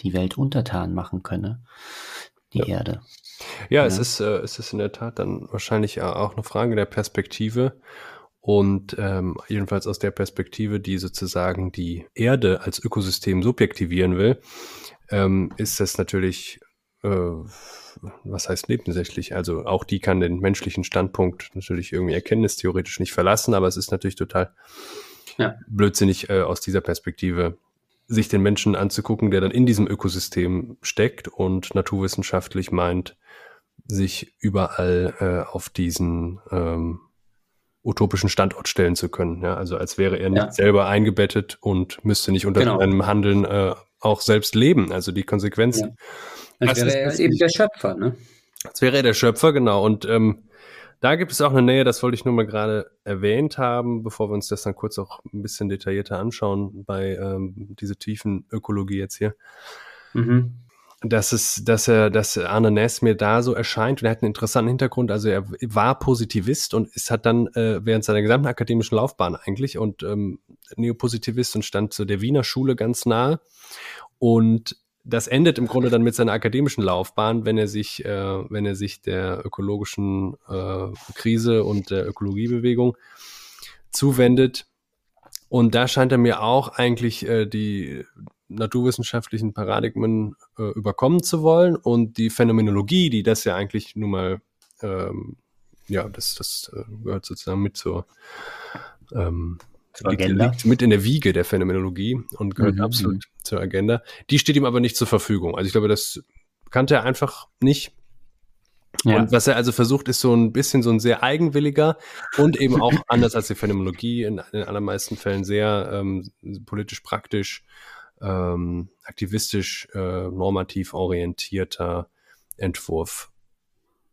die Welt untertan machen könne, die ja. Erde. Ja, ja, Es, ist, äh, es ist in der Tat dann wahrscheinlich auch eine Frage der Perspektive. Und ähm, jedenfalls aus der Perspektive, die sozusagen die Erde als Ökosystem subjektivieren will, ähm, ist das natürlich, äh, was heißt nebensächlich? Also auch die kann den menschlichen Standpunkt natürlich irgendwie erkenntnistheoretisch nicht verlassen, aber es ist natürlich total ja. blödsinnig äh, aus dieser Perspektive sich den Menschen anzugucken, der dann in diesem Ökosystem steckt und naturwissenschaftlich meint, sich überall äh, auf diesen ähm, utopischen Standort stellen zu können. Ja? Also als wäre er nicht ja. selber eingebettet und müsste nicht unter genau. seinem Handeln äh, auch selbst leben. Also die Konsequenzen. Ja. Als wäre er eben der Schöpfer, ne? Als wäre er der Schöpfer, genau. Und ähm, da gibt es auch eine Nähe, das wollte ich nur mal gerade erwähnt haben, bevor wir uns das dann kurz auch ein bisschen detaillierter anschauen bei ähm, diese tiefen Ökologie jetzt hier. Mhm dass es, dass er, dass Arne Ness mir da so erscheint und er hat einen interessanten Hintergrund. Also er war Positivist und ist hat dann äh, während seiner gesamten akademischen Laufbahn eigentlich und ähm, Neopositivist und stand zu der Wiener Schule ganz nahe. Und das endet im Grunde dann mit seiner akademischen Laufbahn, wenn er sich, äh, wenn er sich der ökologischen äh, Krise und der Ökologiebewegung zuwendet. Und da scheint er mir auch eigentlich äh, die naturwissenschaftlichen Paradigmen äh, überkommen zu wollen und die Phänomenologie, die das ja eigentlich nun mal, ähm, ja, das, das äh, gehört sozusagen mit zur, ähm, zur Agenda. Liegt, mit in der Wiege der Phänomenologie und gehört mhm. absolut zur Agenda. Die steht ihm aber nicht zur Verfügung. Also ich glaube, das kannte er einfach nicht. Ja. Und was er also versucht, ist so ein bisschen so ein sehr eigenwilliger und eben auch anders als die Phänomenologie in, in allermeisten Fällen sehr ähm, politisch praktisch ähm, aktivistisch, äh, normativ orientierter Entwurf.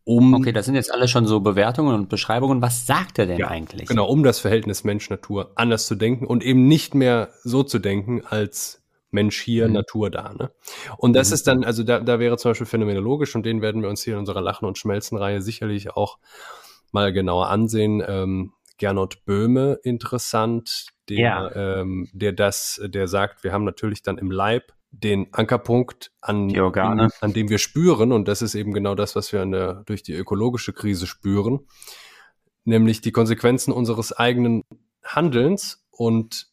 Um, okay, das sind jetzt alle schon so Bewertungen und Beschreibungen. Was sagt er denn ja, eigentlich? Genau, um das Verhältnis Mensch-Natur anders zu denken und eben nicht mehr so zu denken als Mensch hier, mhm. Natur da. Ne? Und das mhm. ist dann, also da, da wäre zum Beispiel phänomenologisch und den werden wir uns hier in unserer Lachen- und Schmelzen-Reihe sicherlich auch mal genauer ansehen. Ähm, Gernot Böhme interessant, der, ja. ähm, der das, der sagt, wir haben natürlich dann im Leib den Ankerpunkt, an, die Organe. an dem wir spüren, und das ist eben genau das, was wir der, durch die ökologische Krise spüren, nämlich die Konsequenzen unseres eigenen Handelns und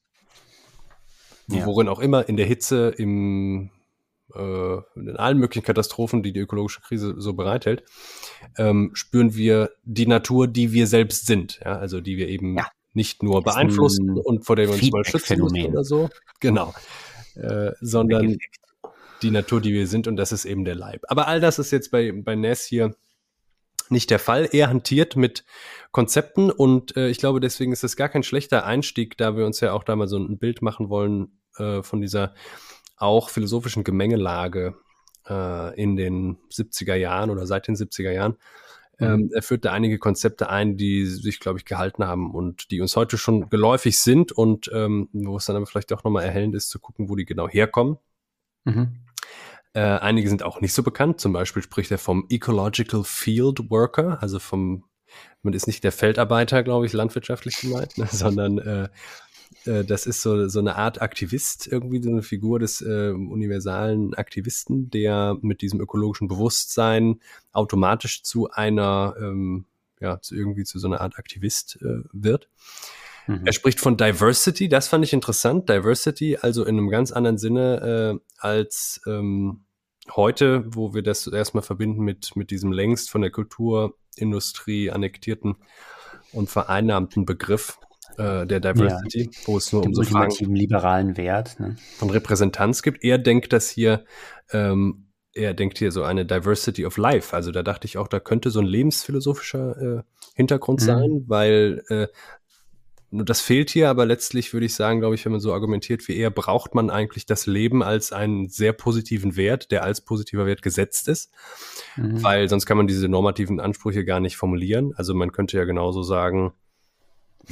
ja. worin auch immer, in der Hitze, im, äh, in allen möglichen Katastrophen, die die ökologische Krise so bereithält, ähm, spüren wir die Natur, die wir selbst sind, ja, also die wir eben ja nicht nur beeinflussen und vor dem wir uns mal schützen müssen oder so. Genau. Äh, sondern die Natur, die wir sind, und das ist eben der Leib. Aber all das ist jetzt bei, bei Ness hier nicht der Fall. Er hantiert mit Konzepten und äh, ich glaube, deswegen ist es gar kein schlechter Einstieg, da wir uns ja auch da mal so ein Bild machen wollen äh, von dieser auch philosophischen Gemengelage äh, in den 70er Jahren oder seit den 70er Jahren. Ähm, mhm. er führt da einige Konzepte ein, die sich, glaube ich, gehalten haben und die uns heute schon geläufig sind und ähm, wo es dann aber vielleicht auch nochmal erhellend ist, zu gucken, wo die genau herkommen. Mhm. Äh, einige sind auch nicht so bekannt. Zum Beispiel spricht er vom Ecological Field Worker, also vom, man ist nicht der Feldarbeiter, glaube ich, landwirtschaftlich gemeint, ne, sondern äh, äh, das ist so, so eine Art Aktivist, irgendwie so eine Figur des äh, universalen Aktivisten, der mit diesem ökologischen Bewusstsein automatisch zu einer, ähm, ja, zu irgendwie zu so einer Art Aktivist äh, wird. Mhm. Er spricht von Diversity, das fand ich interessant. Diversity, also in einem ganz anderen Sinne äh, als ähm, heute, wo wir das erstmal verbinden mit, mit diesem längst von der Kulturindustrie annektierten und vereinnahmten Begriff äh, der Diversity, ja. wo es nur um so Fragen liberalen Wert ne? von Repräsentanz gibt. Er denkt, dass hier ähm, er denkt hier so eine Diversity of Life. Also da dachte ich auch, da könnte so ein lebensphilosophischer äh, Hintergrund mhm. sein, weil äh, das fehlt hier, aber letztlich würde ich sagen, glaube ich, wenn man so argumentiert wie er, braucht man eigentlich das Leben als einen sehr positiven Wert, der als positiver Wert gesetzt ist, mhm. weil sonst kann man diese normativen Ansprüche gar nicht formulieren. Also man könnte ja genauso sagen,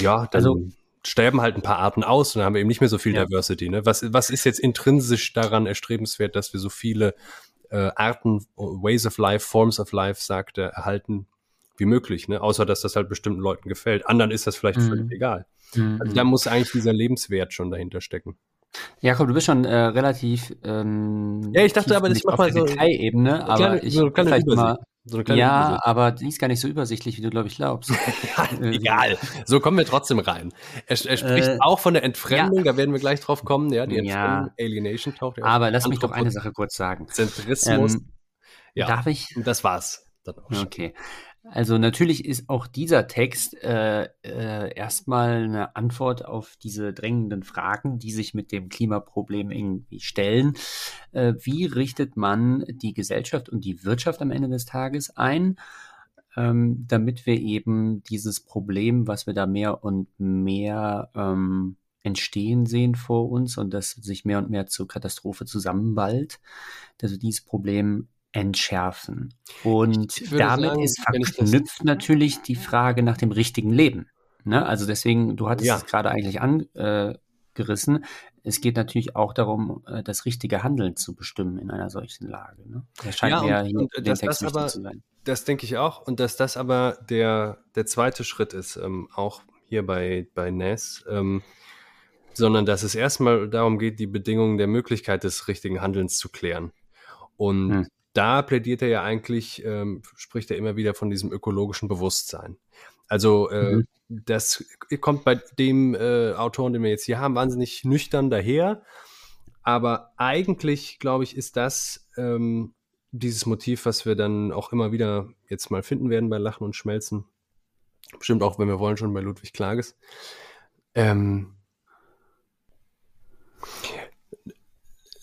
ja, dann also, sterben halt ein paar Arten aus und dann haben wir eben nicht mehr so viel ja. Diversity. Ne? Was, was ist jetzt intrinsisch daran erstrebenswert, dass wir so viele äh, Arten, Ways of Life, Forms of Life, sagt er, erhalten wie möglich, ne? Außer dass das halt bestimmten Leuten gefällt. Anderen ist das vielleicht mhm. völlig egal. Mhm. Also da muss eigentlich dieser Lebenswert schon dahinter stecken. Jakob, du bist schon äh, relativ. Ähm, ja, ich dachte aber, das macht mal so. Detailebene, aber ich so vielleicht mal. So ja, Übersicht. aber die ist gar nicht so übersichtlich, wie du, glaube ich, glaubst. Äh, egal. So kommen wir trotzdem rein. Er, er spricht äh, auch von der Entfremdung, ja. da werden wir gleich drauf kommen. Ja, die Entfremdung, ja. Alienation taucht ja Aber lass mich doch eine Sache kurz sagen. Zentrismus. Ähm, ja, darf ich? Das war's. Okay. Also natürlich ist auch dieser Text äh, äh, erstmal eine Antwort auf diese drängenden Fragen, die sich mit dem Klimaproblem irgendwie stellen. Äh, wie richtet man die Gesellschaft und die Wirtschaft am Ende des Tages ein, ähm, damit wir eben dieses Problem, was wir da mehr und mehr ähm, entstehen sehen vor uns und das sich mehr und mehr zur Katastrophe zusammenballt, dass wir dieses Problem entschärfen. Und damit sagen, ist verknüpft natürlich die Frage nach dem richtigen Leben. Ne? Also deswegen, du hattest ja. es gerade eigentlich angerissen. Es geht natürlich auch darum, äh, das richtige Handeln zu bestimmen in einer solchen Lage. Ne? Das scheint ja, und, und, und das, das aber, zu sein. Das denke ich auch. Und dass das aber der, der zweite Schritt ist, ähm, auch hier bei, bei NES, ähm, sondern dass es erstmal darum geht, die Bedingungen der Möglichkeit des richtigen Handelns zu klären. Und hm da plädiert er ja eigentlich, ähm, spricht er immer wieder von diesem ökologischen Bewusstsein. Also äh, mhm. das kommt bei dem äh, Autoren, den wir jetzt hier haben, wahnsinnig nüchtern daher. Aber eigentlich, glaube ich, ist das ähm, dieses Motiv, was wir dann auch immer wieder jetzt mal finden werden bei Lachen und Schmelzen. Bestimmt auch, wenn wir wollen, schon bei Ludwig Klages. Ähm,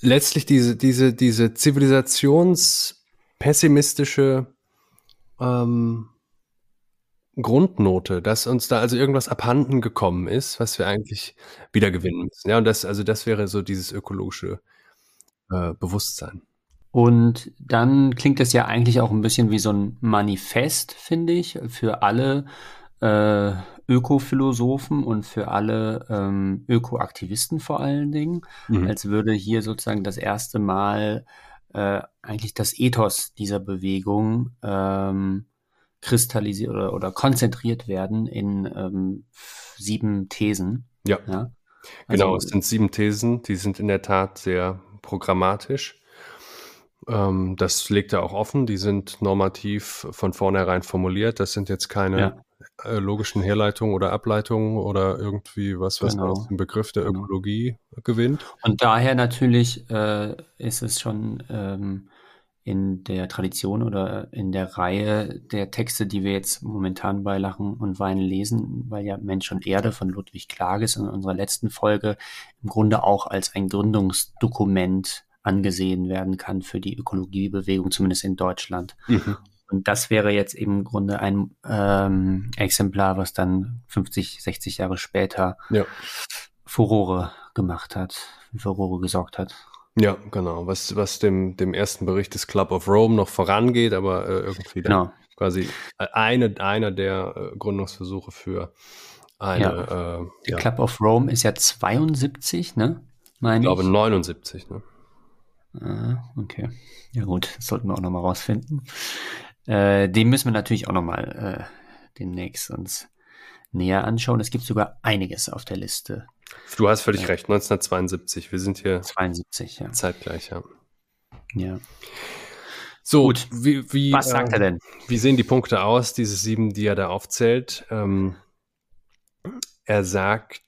letztlich diese, diese, diese zivilisationspessimistische ähm, Grundnote, dass uns da also irgendwas abhanden gekommen ist, was wir eigentlich wieder gewinnen müssen. Ja, und das, also das wäre so dieses ökologische äh, Bewusstsein. Und dann klingt das ja eigentlich auch ein bisschen wie so ein Manifest, finde ich, für alle äh, Ökophilosophen und für alle ähm, Ökoaktivisten vor allen Dingen, mhm. als würde hier sozusagen das erste Mal äh, eigentlich das Ethos dieser Bewegung ähm, kristallisiert oder, oder konzentriert werden in ähm, sieben Thesen. Ja. ja? Also, genau, es sind sieben Thesen, die sind in der Tat sehr programmatisch. Ähm, das legt er auch offen, die sind normativ von vornherein formuliert. Das sind jetzt keine ja äh, logischen Herleitungen oder Ableitungen oder irgendwie was, was genau. aus dem Begriff der genau. Ökologie genau. gewinnt. Und daher natürlich äh, ist es schon ähm, in der Tradition oder in der Reihe der Texte, die wir jetzt momentan bei Lachen und Weinen lesen, weil ja Mensch und Erde von Ludwig Klages in unserer letzten Folge im Grunde auch als ein Gründungsdokument angesehen werden kann für die Ökologiebewegung, zumindest in Deutschland. Mhm. Und das wäre jetzt eben im Grunde ein ähm, Exemplar, was dann 50, 60 Jahre später ja. Furore gemacht hat, Furore gesorgt hat. Ja, genau. Was, was dem, dem ersten Bericht des Club of Rome noch vorangeht, aber äh, irgendwie genau. quasi eine, einer der äh, Gründungsversuche für eine. Ja. Äh, Der ja. Club of Rome ist ja 72, ne? Meine ich glaube 79, ne? Ah, okay. Ja gut, das sollten wir auch nochmal rausfinden. Äh, den müssen wir natürlich auch nochmal äh, demnächst uns näher anschauen. Es gibt sogar einiges auf der Liste. Du hast völlig ja. recht, 1972. Wir sind hier 72, ja. zeitgleich, ja. Ja. So, Gut. Wie, wie, was sagt äh, er denn? Wie sehen die Punkte aus, diese sieben, die er da aufzählt? Ähm, er sagt,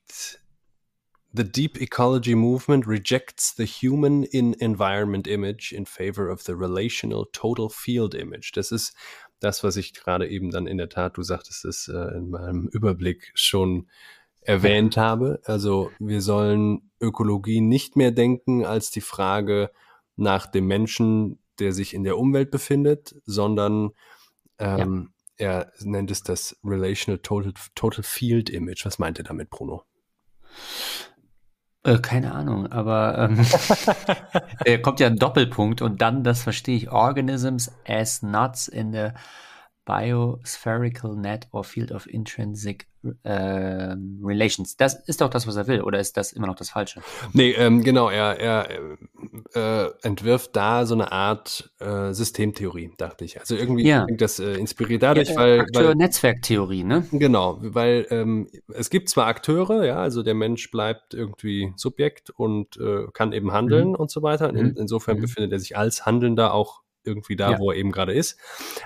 The deep ecology movement rejects the human in environment image in favor of the relational total field image. Das ist das, was ich gerade eben dann in der Tat, du sagtest es äh, in meinem Überblick schon erwähnt habe. Also wir sollen Ökologie nicht mehr denken als die Frage nach dem Menschen, der sich in der Umwelt befindet, sondern ähm, ja. er nennt es das Relational Total, Total Field Image. Was meint er damit, Bruno? Äh, keine Ahnung, aber ähm, äh, kommt ja ein Doppelpunkt und dann, das verstehe ich, Organisms as nuts in the biospherical net or field of intrinsic äh, Relations. Das ist doch das, was er will, oder ist das immer noch das Falsche? Nee, ähm, genau, er, er äh, entwirft da so eine Art äh, Systemtheorie, dachte ich. Also irgendwie ja. das äh, inspiriert dadurch, ja, weil. Akteur-Netzwerktheorie, ne? Genau, weil ähm, es gibt zwar Akteure, ja, also der Mensch bleibt irgendwie Subjekt und äh, kann eben handeln mhm. und so weiter. In, mhm. insofern mhm. befindet er sich als Handelnder auch irgendwie da, ja. wo er eben gerade ist.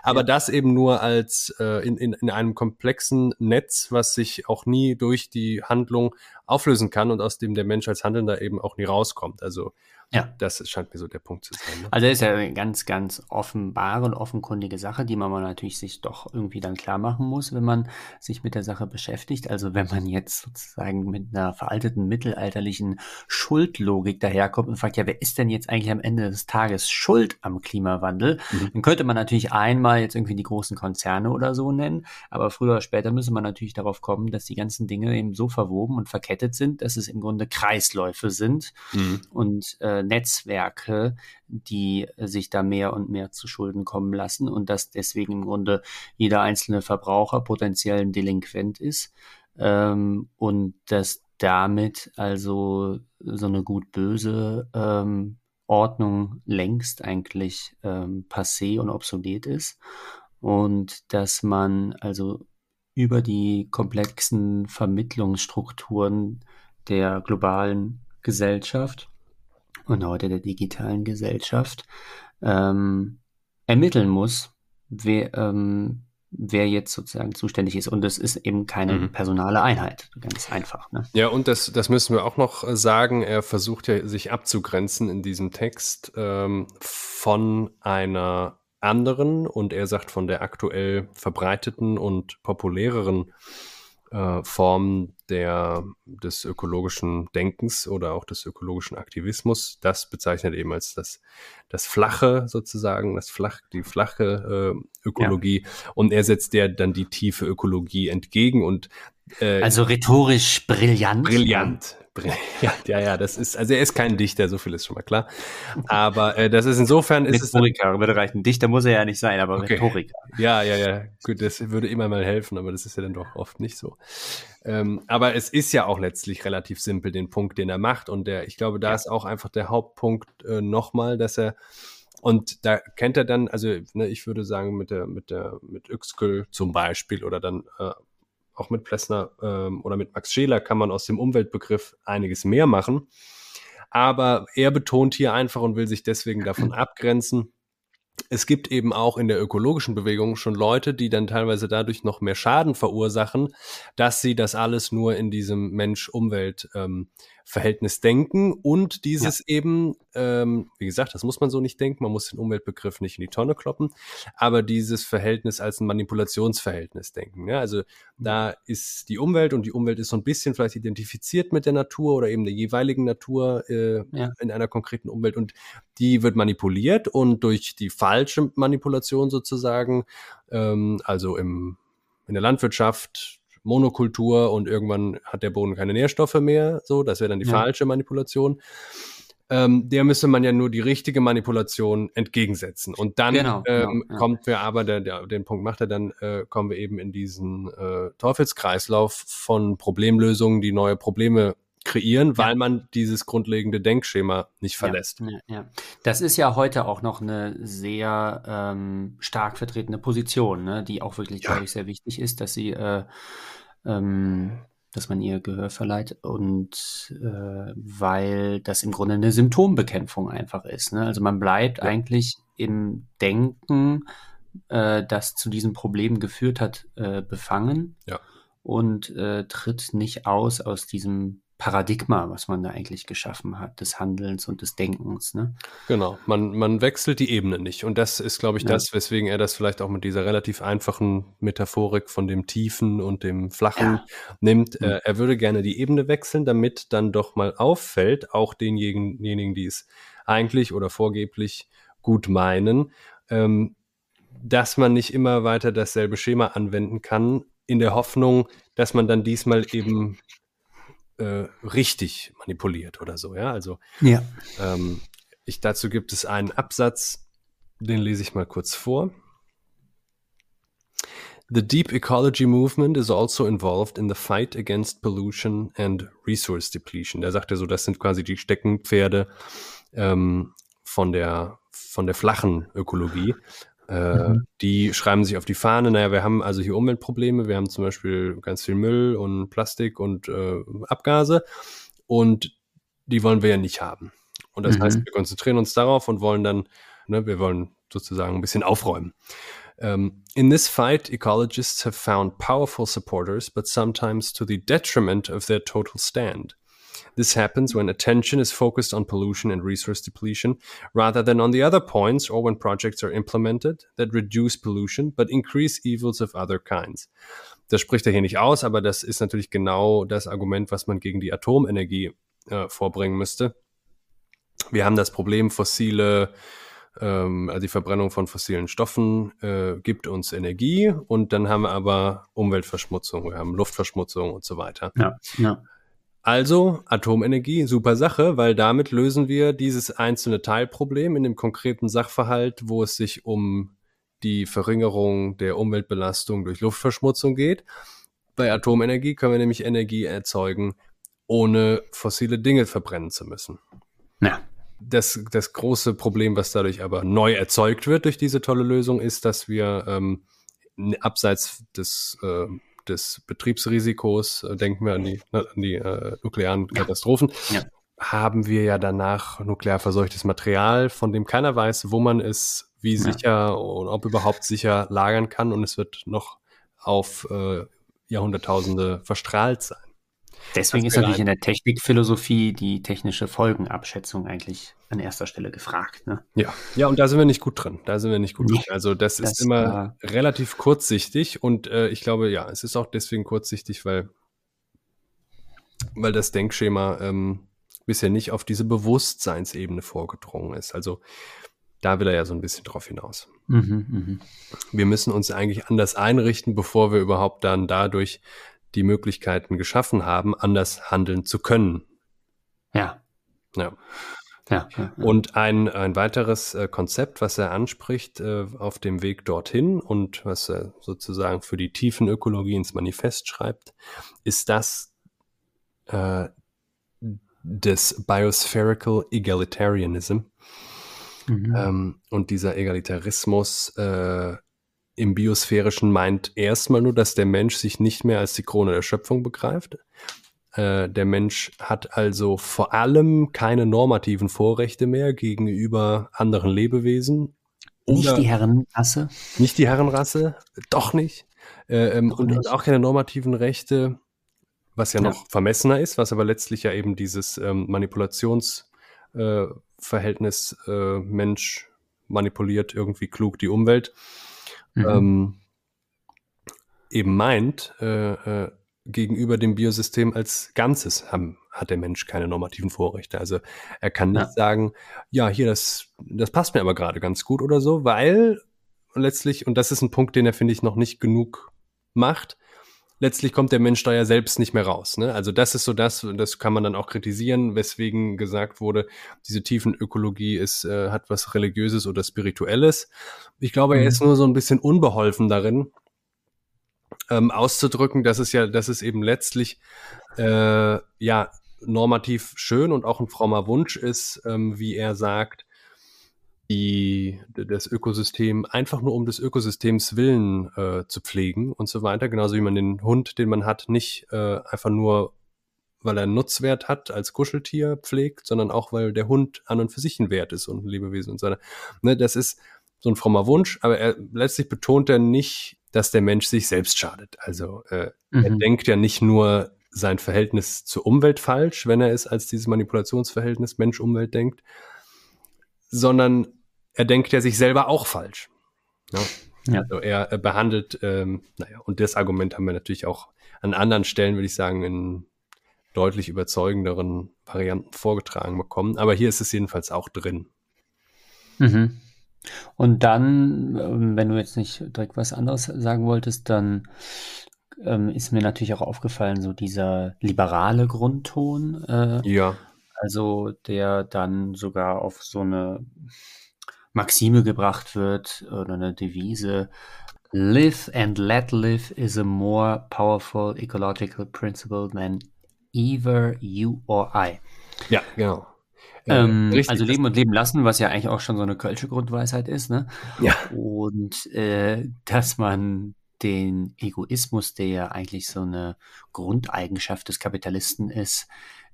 Aber ja. das eben nur als äh, in, in, in einem komplexen Netz, was sich auch nie durch die Handlung auflösen kann und aus dem der Mensch als Handelnder eben auch nie rauskommt. Also ja. Das scheint mir so der Punkt zu sein. Ne? Also das ist ja eine ganz, ganz offenbare und offenkundige Sache, die man natürlich sich doch irgendwie dann klar machen muss, wenn man sich mit der Sache beschäftigt. Also wenn man jetzt sozusagen mit einer veralteten mittelalterlichen Schuldlogik daherkommt und fragt, ja, wer ist denn jetzt eigentlich am Ende des Tages schuld am Klimawandel? Mhm. Dann könnte man natürlich einmal jetzt irgendwie die großen Konzerne oder so nennen, aber früher oder später müsste man natürlich darauf kommen, dass die ganzen Dinge eben so verwoben und verkettet sind, dass es im Grunde Kreisläufe sind mhm. und äh, Netzwerke, die sich da mehr und mehr zu Schulden kommen lassen und dass deswegen im Grunde jeder einzelne Verbraucher potenziell ein Delinquent ist ähm, und dass damit also so eine gut-böse ähm, Ordnung längst eigentlich ähm, passé und obsolet ist und dass man also über die komplexen Vermittlungsstrukturen der globalen Gesellschaft und heute der digitalen Gesellschaft ähm, ermitteln muss, wer, ähm, wer jetzt sozusagen zuständig ist. Und es ist eben keine mhm. personale Einheit. Ganz einfach. Ne? Ja, und das, das müssen wir auch noch sagen. Er versucht ja, sich abzugrenzen in diesem Text ähm, von einer anderen und er sagt von der aktuell verbreiteten und populäreren äh, Form der, des ökologischen Denkens oder auch des ökologischen Aktivismus. Das bezeichnet eben als das, das Flache sozusagen, das Flach, die flache äh, Ökologie. Ja. Und er setzt der dann die tiefe Ökologie entgegen und äh, also rhetorisch brillant. Brillant, Ja, ja, ja, das ist, also er ist kein Dichter, so viel ist schon mal klar. Aber äh, das ist insofern ist Rhetoriker es. würde reichen. Dichter muss er ja nicht sein, aber okay. Rhetoriker. Ja, ja, ja. Gut, das würde immer mal helfen, aber das ist ja dann doch oft nicht so. Ähm, aber es ist ja auch letztlich relativ simpel, den Punkt, den er macht. Und der, ich glaube, da ja. ist auch einfach der Hauptpunkt äh, nochmal, dass er und da kennt er dann, also ne, ich würde sagen, mit der, mit der, mit Yxkull zum Beispiel oder dann äh, auch mit Plessner ähm, oder mit Max Scheler kann man aus dem Umweltbegriff einiges mehr machen. Aber er betont hier einfach und will sich deswegen davon abgrenzen, es gibt eben auch in der ökologischen Bewegung schon Leute, die dann teilweise dadurch noch mehr Schaden verursachen, dass sie das alles nur in diesem Mensch-Umwelt-Verhältnis ähm, denken und dieses ja. eben, ähm, wie gesagt, das muss man so nicht denken, man muss den Umweltbegriff nicht in die Tonne kloppen, aber dieses Verhältnis als ein Manipulationsverhältnis denken. Ja? Also mhm. da ist die Umwelt und die Umwelt ist so ein bisschen vielleicht identifiziert mit der Natur oder eben der jeweiligen Natur äh, ja. in einer konkreten Umwelt und die wird manipuliert und durch die falsche Manipulation sozusagen, ähm, also im, in der Landwirtschaft, Monokultur und irgendwann hat der Boden keine Nährstoffe mehr, so, das wäre dann die ja. falsche Manipulation. Ähm, der müsste man ja nur die richtige Manipulation entgegensetzen. Und dann genau, ähm, genau, ja. kommt wir aber, der, der, den Punkt macht er dann, äh, kommen wir eben in diesen äh, Teufelskreislauf von Problemlösungen, die neue Probleme kreieren, weil ja. man dieses grundlegende Denkschema nicht verlässt. Ja, ja, Das ist ja heute auch noch eine sehr ähm, stark vertretene Position, ne, die auch wirklich, glaube ich, sehr wichtig ist, dass sie, äh, ähm, dass man ihr Gehör verleiht und äh, weil das im Grunde eine Symptombekämpfung einfach ist. Ne? Also man bleibt eigentlich im Denken, äh, das zu diesem Problem geführt hat, äh, befangen. Ja und äh, tritt nicht aus aus diesem Paradigma, was man da eigentlich geschaffen hat, des Handelns und des Denkens. Ne? Genau, man, man wechselt die Ebene nicht. Und das ist, glaube ich, ja. das, weswegen er das vielleicht auch mit dieser relativ einfachen Metaphorik von dem Tiefen und dem Flachen ja. nimmt. Mhm. Äh, er würde gerne die Ebene wechseln, damit dann doch mal auffällt, auch denjenigen, die es eigentlich oder vorgeblich gut meinen, ähm, dass man nicht immer weiter dasselbe Schema anwenden kann, in der Hoffnung, dass man dann diesmal eben äh, richtig manipuliert oder so. Ja, also ja. Ähm, ich, dazu gibt es einen Absatz, den lese ich mal kurz vor. The deep ecology movement is also involved in the fight against pollution and resource depletion. Der sagt ja so, das sind quasi die Steckenpferde ähm, von der von der flachen Ökologie. Äh, mhm. Die schreiben sich auf die Fahne, naja, wir haben also hier Umweltprobleme, wir haben zum Beispiel ganz viel Müll und Plastik und äh, Abgase und die wollen wir ja nicht haben. Und das mhm. heißt, wir konzentrieren uns darauf und wollen dann, ne, wir wollen sozusagen ein bisschen aufräumen. Um, in this fight, ecologists have found powerful supporters, but sometimes to the detriment of their total stand. This happens when attention is focused on pollution and resource depletion rather than on the other points or when projects are implemented that reduce pollution but increase evils of other kinds. Das spricht er hier nicht aus, aber das ist natürlich genau das Argument, was man gegen die Atomenergie äh, vorbringen müsste. Wir haben das Problem, fossile ähm, also die Verbrennung von fossilen Stoffen äh, gibt uns Energie und dann haben wir aber Umweltverschmutzung, wir haben Luftverschmutzung und so weiter. Ja, ja. Also Atomenergie, super Sache, weil damit lösen wir dieses einzelne Teilproblem in dem konkreten Sachverhalt, wo es sich um die Verringerung der Umweltbelastung durch Luftverschmutzung geht. Bei Atomenergie können wir nämlich Energie erzeugen, ohne fossile Dinge verbrennen zu müssen. Ja. Das, das große Problem, was dadurch aber neu erzeugt wird durch diese tolle Lösung, ist, dass wir ähm, abseits des äh, des Betriebsrisikos, äh, denken wir an die, ne, an die äh, nuklearen Katastrophen, ja. haben wir ja danach nuklear verseuchtes Material, von dem keiner weiß, wo man es, wie ja. sicher und ob überhaupt sicher lagern kann und es wird noch auf äh, Jahrhunderttausende verstrahlt sein. Deswegen ist natürlich in der Technikphilosophie die technische Folgenabschätzung eigentlich an erster Stelle gefragt. Ne? Ja, ja, und da sind wir nicht gut drin. Da sind wir nicht gut drin. Also das, das ist immer äh, relativ kurzsichtig und äh, ich glaube, ja, es ist auch deswegen kurzsichtig, weil, weil das Denkschema ähm, bisher nicht auf diese Bewusstseinsebene vorgedrungen ist. Also da will er ja so ein bisschen drauf hinaus. Mhm, mh. Wir müssen uns eigentlich anders einrichten, bevor wir überhaupt dann dadurch die Möglichkeiten geschaffen haben, anders handeln zu können. Ja. Ja. Ja, ja, ja. Und ein, ein weiteres äh, Konzept, was er anspricht äh, auf dem Weg dorthin und was er sozusagen für die Tiefenökologie ins Manifest schreibt, ist das äh, des Biospherical Egalitarianism. Mhm. Ähm, und dieser Egalitarismus äh, im Biosphärischen meint erstmal nur, dass der Mensch sich nicht mehr als die Krone der Schöpfung begreift. Äh, der Mensch hat also vor allem keine normativen Vorrechte mehr gegenüber anderen Lebewesen. Nicht die Herrenrasse? Nicht die Herrenrasse, doch nicht. Äh, ähm, doch und, nicht. auch keine normativen Rechte, was ja, ja, noch vermessener ist, was aber letztlich ja eben dieses ähm, Manipulationsverhältnis äh, äh, Mensch manipuliert irgendwie klug die Umwelt mhm. ähm, eben meint, äh, äh, gegenüber dem Biosystem als Ganzes haben, hat der Mensch keine normativen Vorrechte. Also er kann nicht ja. sagen, ja, hier, das, das passt mir aber gerade ganz gut oder so, weil letztlich, und das ist ein Punkt, den er, finde ich, noch nicht genug macht, letztlich kommt der Mensch da ja selbst nicht mehr raus. Ne? Also das ist so das, das kann man dann auch kritisieren, weswegen gesagt wurde, diese tiefen Ökologie ist, äh, hat was Religiöses oder Spirituelles. Ich glaube, mhm. er ist nur so ein bisschen unbeholfen darin, ähm, auszudrücken, dass es ja, dass es eben letztlich äh, ja normativ schön und auch ein frommer Wunsch ist, ähm, wie er sagt, die, das Ökosystem einfach nur um des Ökosystems willen äh, zu pflegen und so weiter. Genauso wie man den Hund, den man hat, nicht äh, einfach nur, weil er einen Nutzwert hat als Kuscheltier pflegt, sondern auch, weil der Hund an und für sich ein Wert ist und ein Lebewesen und so weiter. Ne, das ist so ein frommer Wunsch, aber er letztlich betont er nicht, dass der Mensch sich selbst schadet. Also äh, mhm. er denkt ja nicht nur sein Verhältnis zur Umwelt falsch, wenn er es als dieses Manipulationsverhältnis Mensch-Umwelt denkt, sondern er denkt ja sich selber auch falsch. Ja? ja. Also er, er behandelt, ähm, naja, und das Argument haben wir natürlich auch an anderen Stellen, würde ich sagen, in deutlich überzeugenderen Varianten vorgetragen bekommen. Aber hier ist es jedenfalls auch drin. Mhm. Und dann, ähm, wenn du jetzt nicht direkt was anderes sagen wolltest, dann ähm, ist mir natürlich auch aufgefallen, so dieser liberale Grundton. Äh, ja. Also der dann sogar auf so eine Maxime gebracht wird oder eine Devise. Live and let live is a more powerful ecological principle than either you or I. Ja, genau. Ähm, also leben und leben lassen, was ja eigentlich auch schon so eine kölsche Grundweisheit ist, ne? Ja. Und äh, dass man den Egoismus, der ja eigentlich so eine Grundeigenschaft des Kapitalisten ist,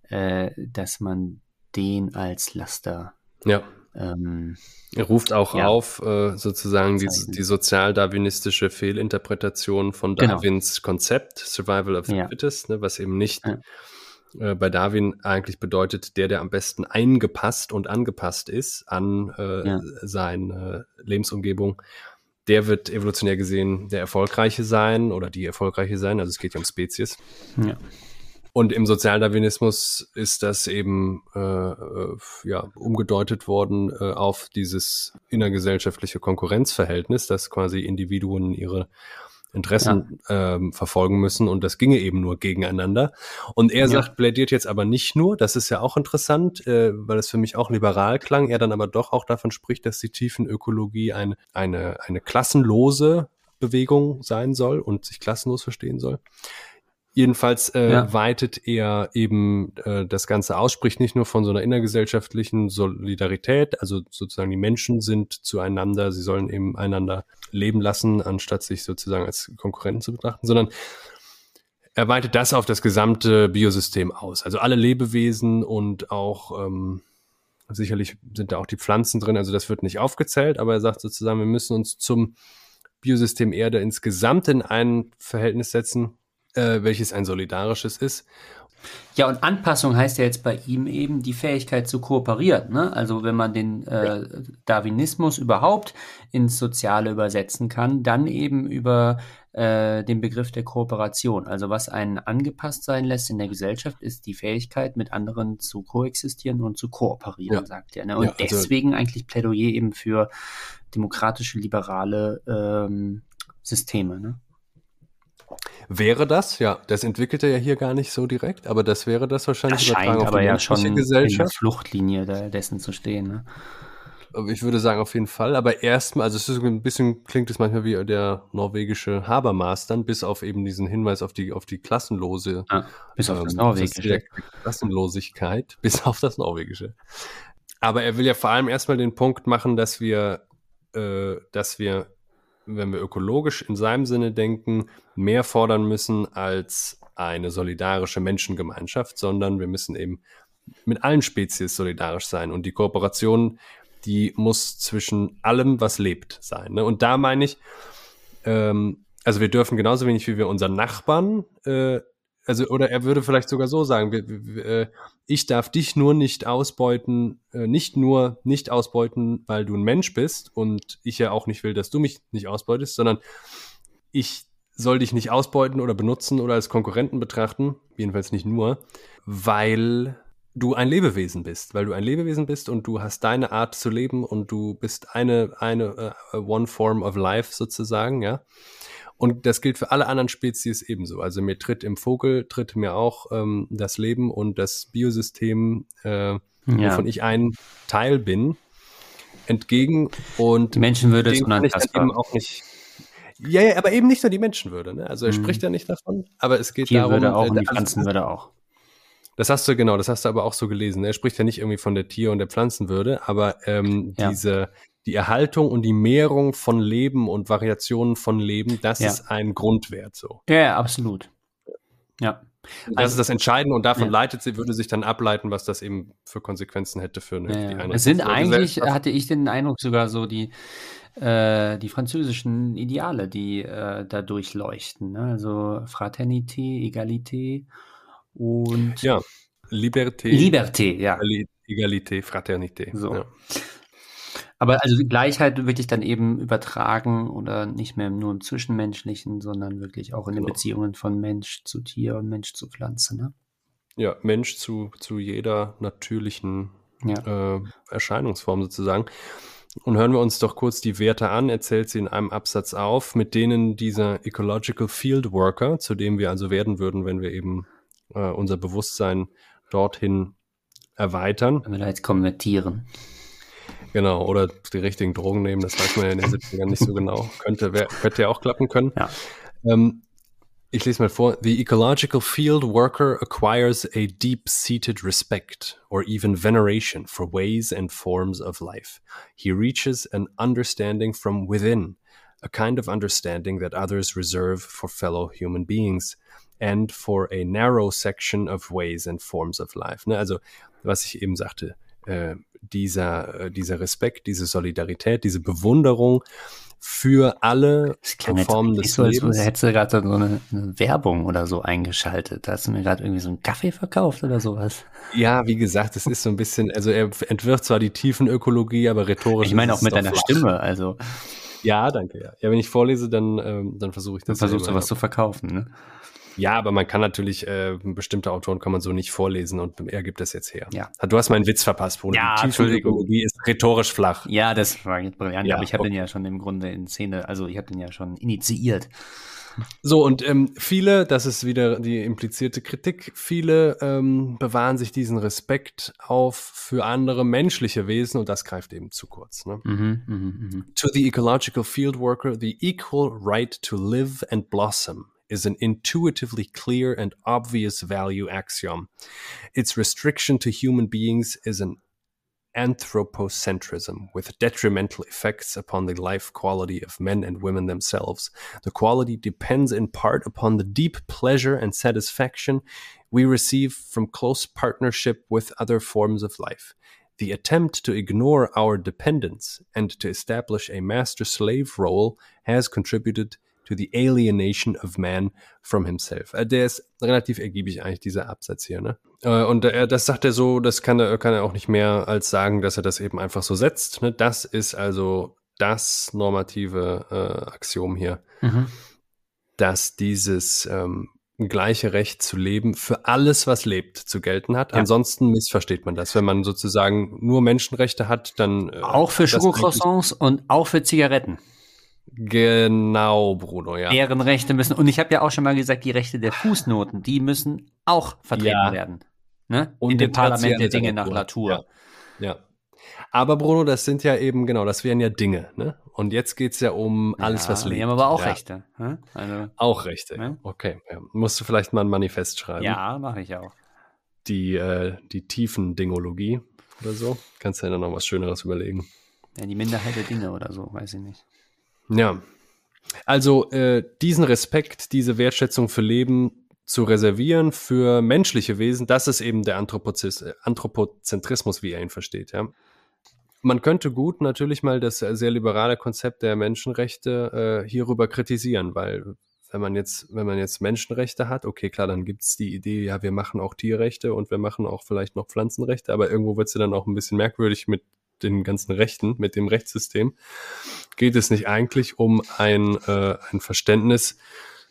äh, dass man den als Laster ja. Ähm, er ruft auch ja. auf, äh, sozusagen die, die sozialdarwinistische Fehlinterpretation von genau. Darwins genau. Konzept, Survival of the ja. Fittest, ne, was eben nicht ja. äh, bei Darwin eigentlich bedeutet, der, der am besten eingepasst und angepasst ist an äh, seine Lebensumgebung, der wird evolutionär gesehen der Erfolgreiche sein oder die Erfolgreiche sein. Also es geht ja um Spezies. Ja. Und im Sozialdarwinismus ist das eben äh, äh, ja, umgedeutet worden äh, auf dieses innergesellschaftliche Konkurrenzverhältnis, dass quasi Individuen ihre Interessen ja. ähm, verfolgen müssen und das ginge eben nur gegeneinander. Und er ja. sagt, plädiert jetzt aber nicht nur, das ist ja auch interessant, äh, weil es für mich auch liberal klang, er dann aber doch auch davon spricht, dass die Tiefenökologie ein, eine, eine klassenlose Bewegung sein soll und sich klassenlos verstehen soll. Jedenfalls äh, ja. weitet er eben äh, das Ganze aus, spricht nicht nur von so einer innergesellschaftlichen Solidarität, also sozusagen die Menschen sind zueinander, sie sollen eben einander leben lassen, anstatt sich sozusagen als Konkurrenten zu betrachten, sondern er weitet das auf das gesamte Biosystem aus. Also alle Lebewesen und auch ähm, sicherlich sind da auch die Pflanzen drin, also das wird nicht aufgezählt, aber er sagt sozusagen, wir müssen uns zum Biosystem Erde insgesamt in ein Verhältnis setzen, äh, welches ein solidarisches ist. Ja, und Anpassung heißt ja jetzt bei ihm eben die Fähigkeit zu kooperieren. Ne? Also wenn man den äh, Darwinismus überhaupt ins Soziale übersetzen kann, dann eben über äh, den Begriff der Kooperation. Also was einen angepasst sein lässt in der Gesellschaft, ist die Fähigkeit, mit anderen zu koexistieren und zu kooperieren, ja. sagt er. Ne? Und ja, also deswegen eigentlich Plädoyer eben für demokratische, liberale ähm, Systeme. Ne? Wäre das, ja, das entwickelt er ja hier gar nicht so direkt, aber das wäre das wahrscheinlich das scheint aber ja schon Gesellschaft. in der Fluchtlinie dessen zu stehen. Ne? Ich würde sagen auf jeden Fall, aber erstmal, also es ist ein bisschen, klingt es manchmal wie der norwegische Habermas dann, bis auf eben diesen Hinweis auf die, auf die klassenlose, ja, bis auf ähm, das norwegische. Klassenlosigkeit, bis auf das norwegische. Aber er will ja vor allem erstmal den Punkt machen, dass wir, äh, dass wir wenn wir ökologisch in seinem Sinne denken, mehr fordern müssen als eine solidarische Menschengemeinschaft, sondern wir müssen eben mit allen Spezies solidarisch sein. Und die Kooperation, die muss zwischen allem, was lebt, sein. Ne? Und da meine ich, ähm, also wir dürfen genauso wenig wie wir unseren Nachbarn äh, also, oder er würde vielleicht sogar so sagen, wir, wir, äh, ich darf dich nur nicht ausbeuten, äh, nicht nur nicht ausbeuten, weil du ein Mensch bist und ich ja auch nicht will, dass du mich nicht ausbeutest, sondern ich soll dich nicht ausbeuten oder benutzen oder als Konkurrenten betrachten, jedenfalls nicht nur, weil du ein Lebewesen bist, weil du ein Lebewesen bist und du hast deine Art zu leben und du bist eine, eine uh, One Form of Life sozusagen, ja. Und das gilt für alle anderen Spezies ebenso. Also mir tritt im Vogel, tritt mir auch ähm, das Leben und das Biosystem, äh, ja. wovon ich ein Teil bin, entgegen. Und Menschenwürde ist unantastbar. Eben auch nicht, ja, ja, aber eben nicht nur die Menschenwürde. Ne? Also er mhm. spricht ja nicht davon, aber es geht Tierwürde darum. auch äh, und die Pflanzenwürde auch. Das hast du, genau, das hast du aber auch so gelesen. Er spricht ja nicht irgendwie von der Tier- und der Pflanzenwürde, aber ähm, Ja. diese, die Erhaltung und die Mehrung von Leben und Variationen von Leben, das Ja. ist ein Grundwert so. Ja, ja, absolut. Ja. Das ist das Entscheidende und davon Ja. leitet sie, würde sich dann ableiten, was das eben für Konsequenzen hätte für eine, Ja, die Es sind eigentlich, hatte ich den Eindruck, sogar so die, äh, die französischen Ideale, die äh, da durchleuchten. Ne? Also Fraternité, Egalité und Ja, Liberté, Liberté, ja. Egali- Egalité, Fraternité. So. Ja. Aber also Gleichheit wirklich dann eben übertragen oder nicht mehr nur im Zwischenmenschlichen, sondern wirklich auch in den Genau. Beziehungen von Mensch zu Tier und Mensch zu Pflanze. Ne? ja, Mensch zu, zu jeder natürlichen Ja. äh, Erscheinungsform sozusagen. Und hören wir uns doch kurz die Werte an, erzählt sie in einem Absatz auf, mit denen dieser Ecological Field Worker, zu dem wir also werden würden, wenn wir eben äh, unser Bewusstsein dorthin erweitern, Wenn wir da jetzt konvertieren. Genau, oder die richtigen Drogen nehmen, das weiß man ja in den 70ern nicht so genau, könnte, wär, könnte ja auch klappen können. Ja. Ähm, ich lese mal vor. The ecological field worker acquires a deep-seated respect or even veneration for ways and forms of life. He reaches an understanding from within, a kind of understanding that others reserve for fellow human beings and for a narrow section of ways and forms of life. Ne? Also, was ich eben sagte, äh, dieser, äh, dieser Respekt, diese Solidarität, diese Bewunderung für alle Formen des so, als Lebens. hättest du gerade so eine, eine Werbung oder so eingeschaltet. Da hast du mir gerade irgendwie so einen Kaffee verkauft oder sowas. Ja, wie gesagt, es ist so ein bisschen, also er entwirft zwar die Tiefenökologie, aber rhetorisch. Ich meine auch mit deiner flach. Stimme. Also Ja, danke, ja. Ja, wenn ich vorlese, dann, ähm, dann versuche ich das. versuchst du was zu verkaufen. Ne? Ja, aber man kann natürlich, äh, bestimmte Autoren kann man so nicht vorlesen und er gibt das jetzt her. Ja. Du hast meinen Witz verpasst, Bruder. Ja, die Entschuldigung. Tiefenökologie ist rhetorisch flach. Ja, das war jetzt brillant, Ja, aber ich habe okay. den ja schon im Grunde in Szene, also ich habe den ja schon initiiert. So, und ähm, viele, das ist wieder die implizierte Kritik, viele ähm, bewahren sich diesen Respekt auf für andere menschliche Wesen und das greift eben zu kurz. Ne? Mhm, mhm, mhm. To the ecological field worker, the equal right to live and blossom is an intuitively clear and obvious value axiom. Its restriction to human beings is an anthropocentrism with detrimental effects upon the life quality of men and women themselves. The quality depends in part upon the deep pleasure and satisfaction we receive from close partnership with other forms of life. The attempt to ignore our dependence and to establish a master slave role has contributed to the alienation of man from himself. Äh, Der ist relativ ergiebig eigentlich, dieser Absatz hier. Ne? Äh, Und das sagt er so, das kann er, kann er auch nicht mehr als sagen, dass er das eben einfach so setzt. Ne? Das ist also das normative äh, Axiom hier, Mhm. dass dieses ähm, gleiche Recht zu leben für alles, was lebt, zu gelten hat. Ja. Ansonsten missversteht man das. Wenn man sozusagen nur Menschenrechte hat, dann äh, Auch für Schokocroissants und auch für Zigaretten. Genau, Bruno, ja. Deren Rechte müssen, und ich habe ja auch schon mal gesagt, die Rechte der Fußnoten, die müssen auch vertreten Ja. werden. Ne? Und In dem der Parlament der Dinge nach Literatur. Latour. Ja. Aber Bruno, das sind ja eben, genau, das wären ja Dinge, ne? Und jetzt geht's ja um alles, ja, was lebt. Wir haben aber auch ja. Rechte. ne? Also, Auch Rechte. Ja. Okay. Ja. Musst du vielleicht mal ein Manifest schreiben. ja, mache ich auch. Die, äh, die Tiefendingologie oder so. Kannst du ja dann noch was Schöneres überlegen. Ja, die Minderheit der Dinge oder so, weiß ich nicht. Ja. Also äh, diesen Respekt, diese Wertschätzung für Leben zu reservieren für menschliche Wesen, das ist eben der Anthropozis äh, Anthropozentrismus, wie er ihn versteht. Ja. Man könnte gut natürlich mal das sehr liberale Konzept der Menschenrechte äh, hierüber kritisieren, weil wenn man jetzt, wenn man jetzt Menschenrechte hat, okay, klar, dann gibt's die Idee, ja, wir machen auch Tierrechte und wir machen auch vielleicht noch Pflanzenrechte, aber irgendwo wird's ja dann auch ein bisschen merkwürdig mit den ganzen Rechten, mit dem Rechtssystem. Geht es nicht eigentlich um ein, äh, ein Verständnis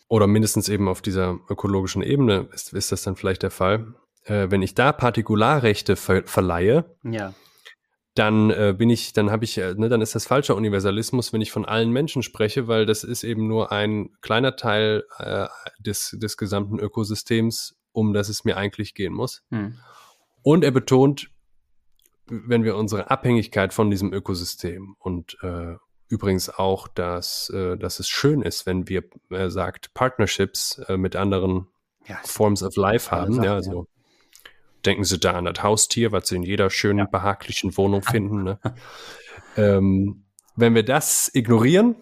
oder mindestens eben auf dieser ökologischen Ebene ist, ist das dann vielleicht der Fall. Äh, wenn ich da Partikularrechte ver verleihe, Ja. dann äh, bin ich, dann habe ich, äh, ne, dann ist das falscher Universalismus, wenn ich von allen Menschen spreche, weil das ist eben nur ein kleiner Teil äh, des, des gesamten Ökosystems, um das es mir eigentlich gehen muss. Hm. Und er betont, wenn wir unsere Abhängigkeit von diesem Ökosystem und äh, übrigens auch, dass, äh, dass es schön ist, wenn wir, er sagt, Partnerships äh, mit anderen Ja, Forms of Life haben, Sache, ja, ja. also denken Sie da an das Haustier, was Sie in jeder schönen, ja. behaglichen Wohnung finden. Ne? ähm, wenn wir das ignorieren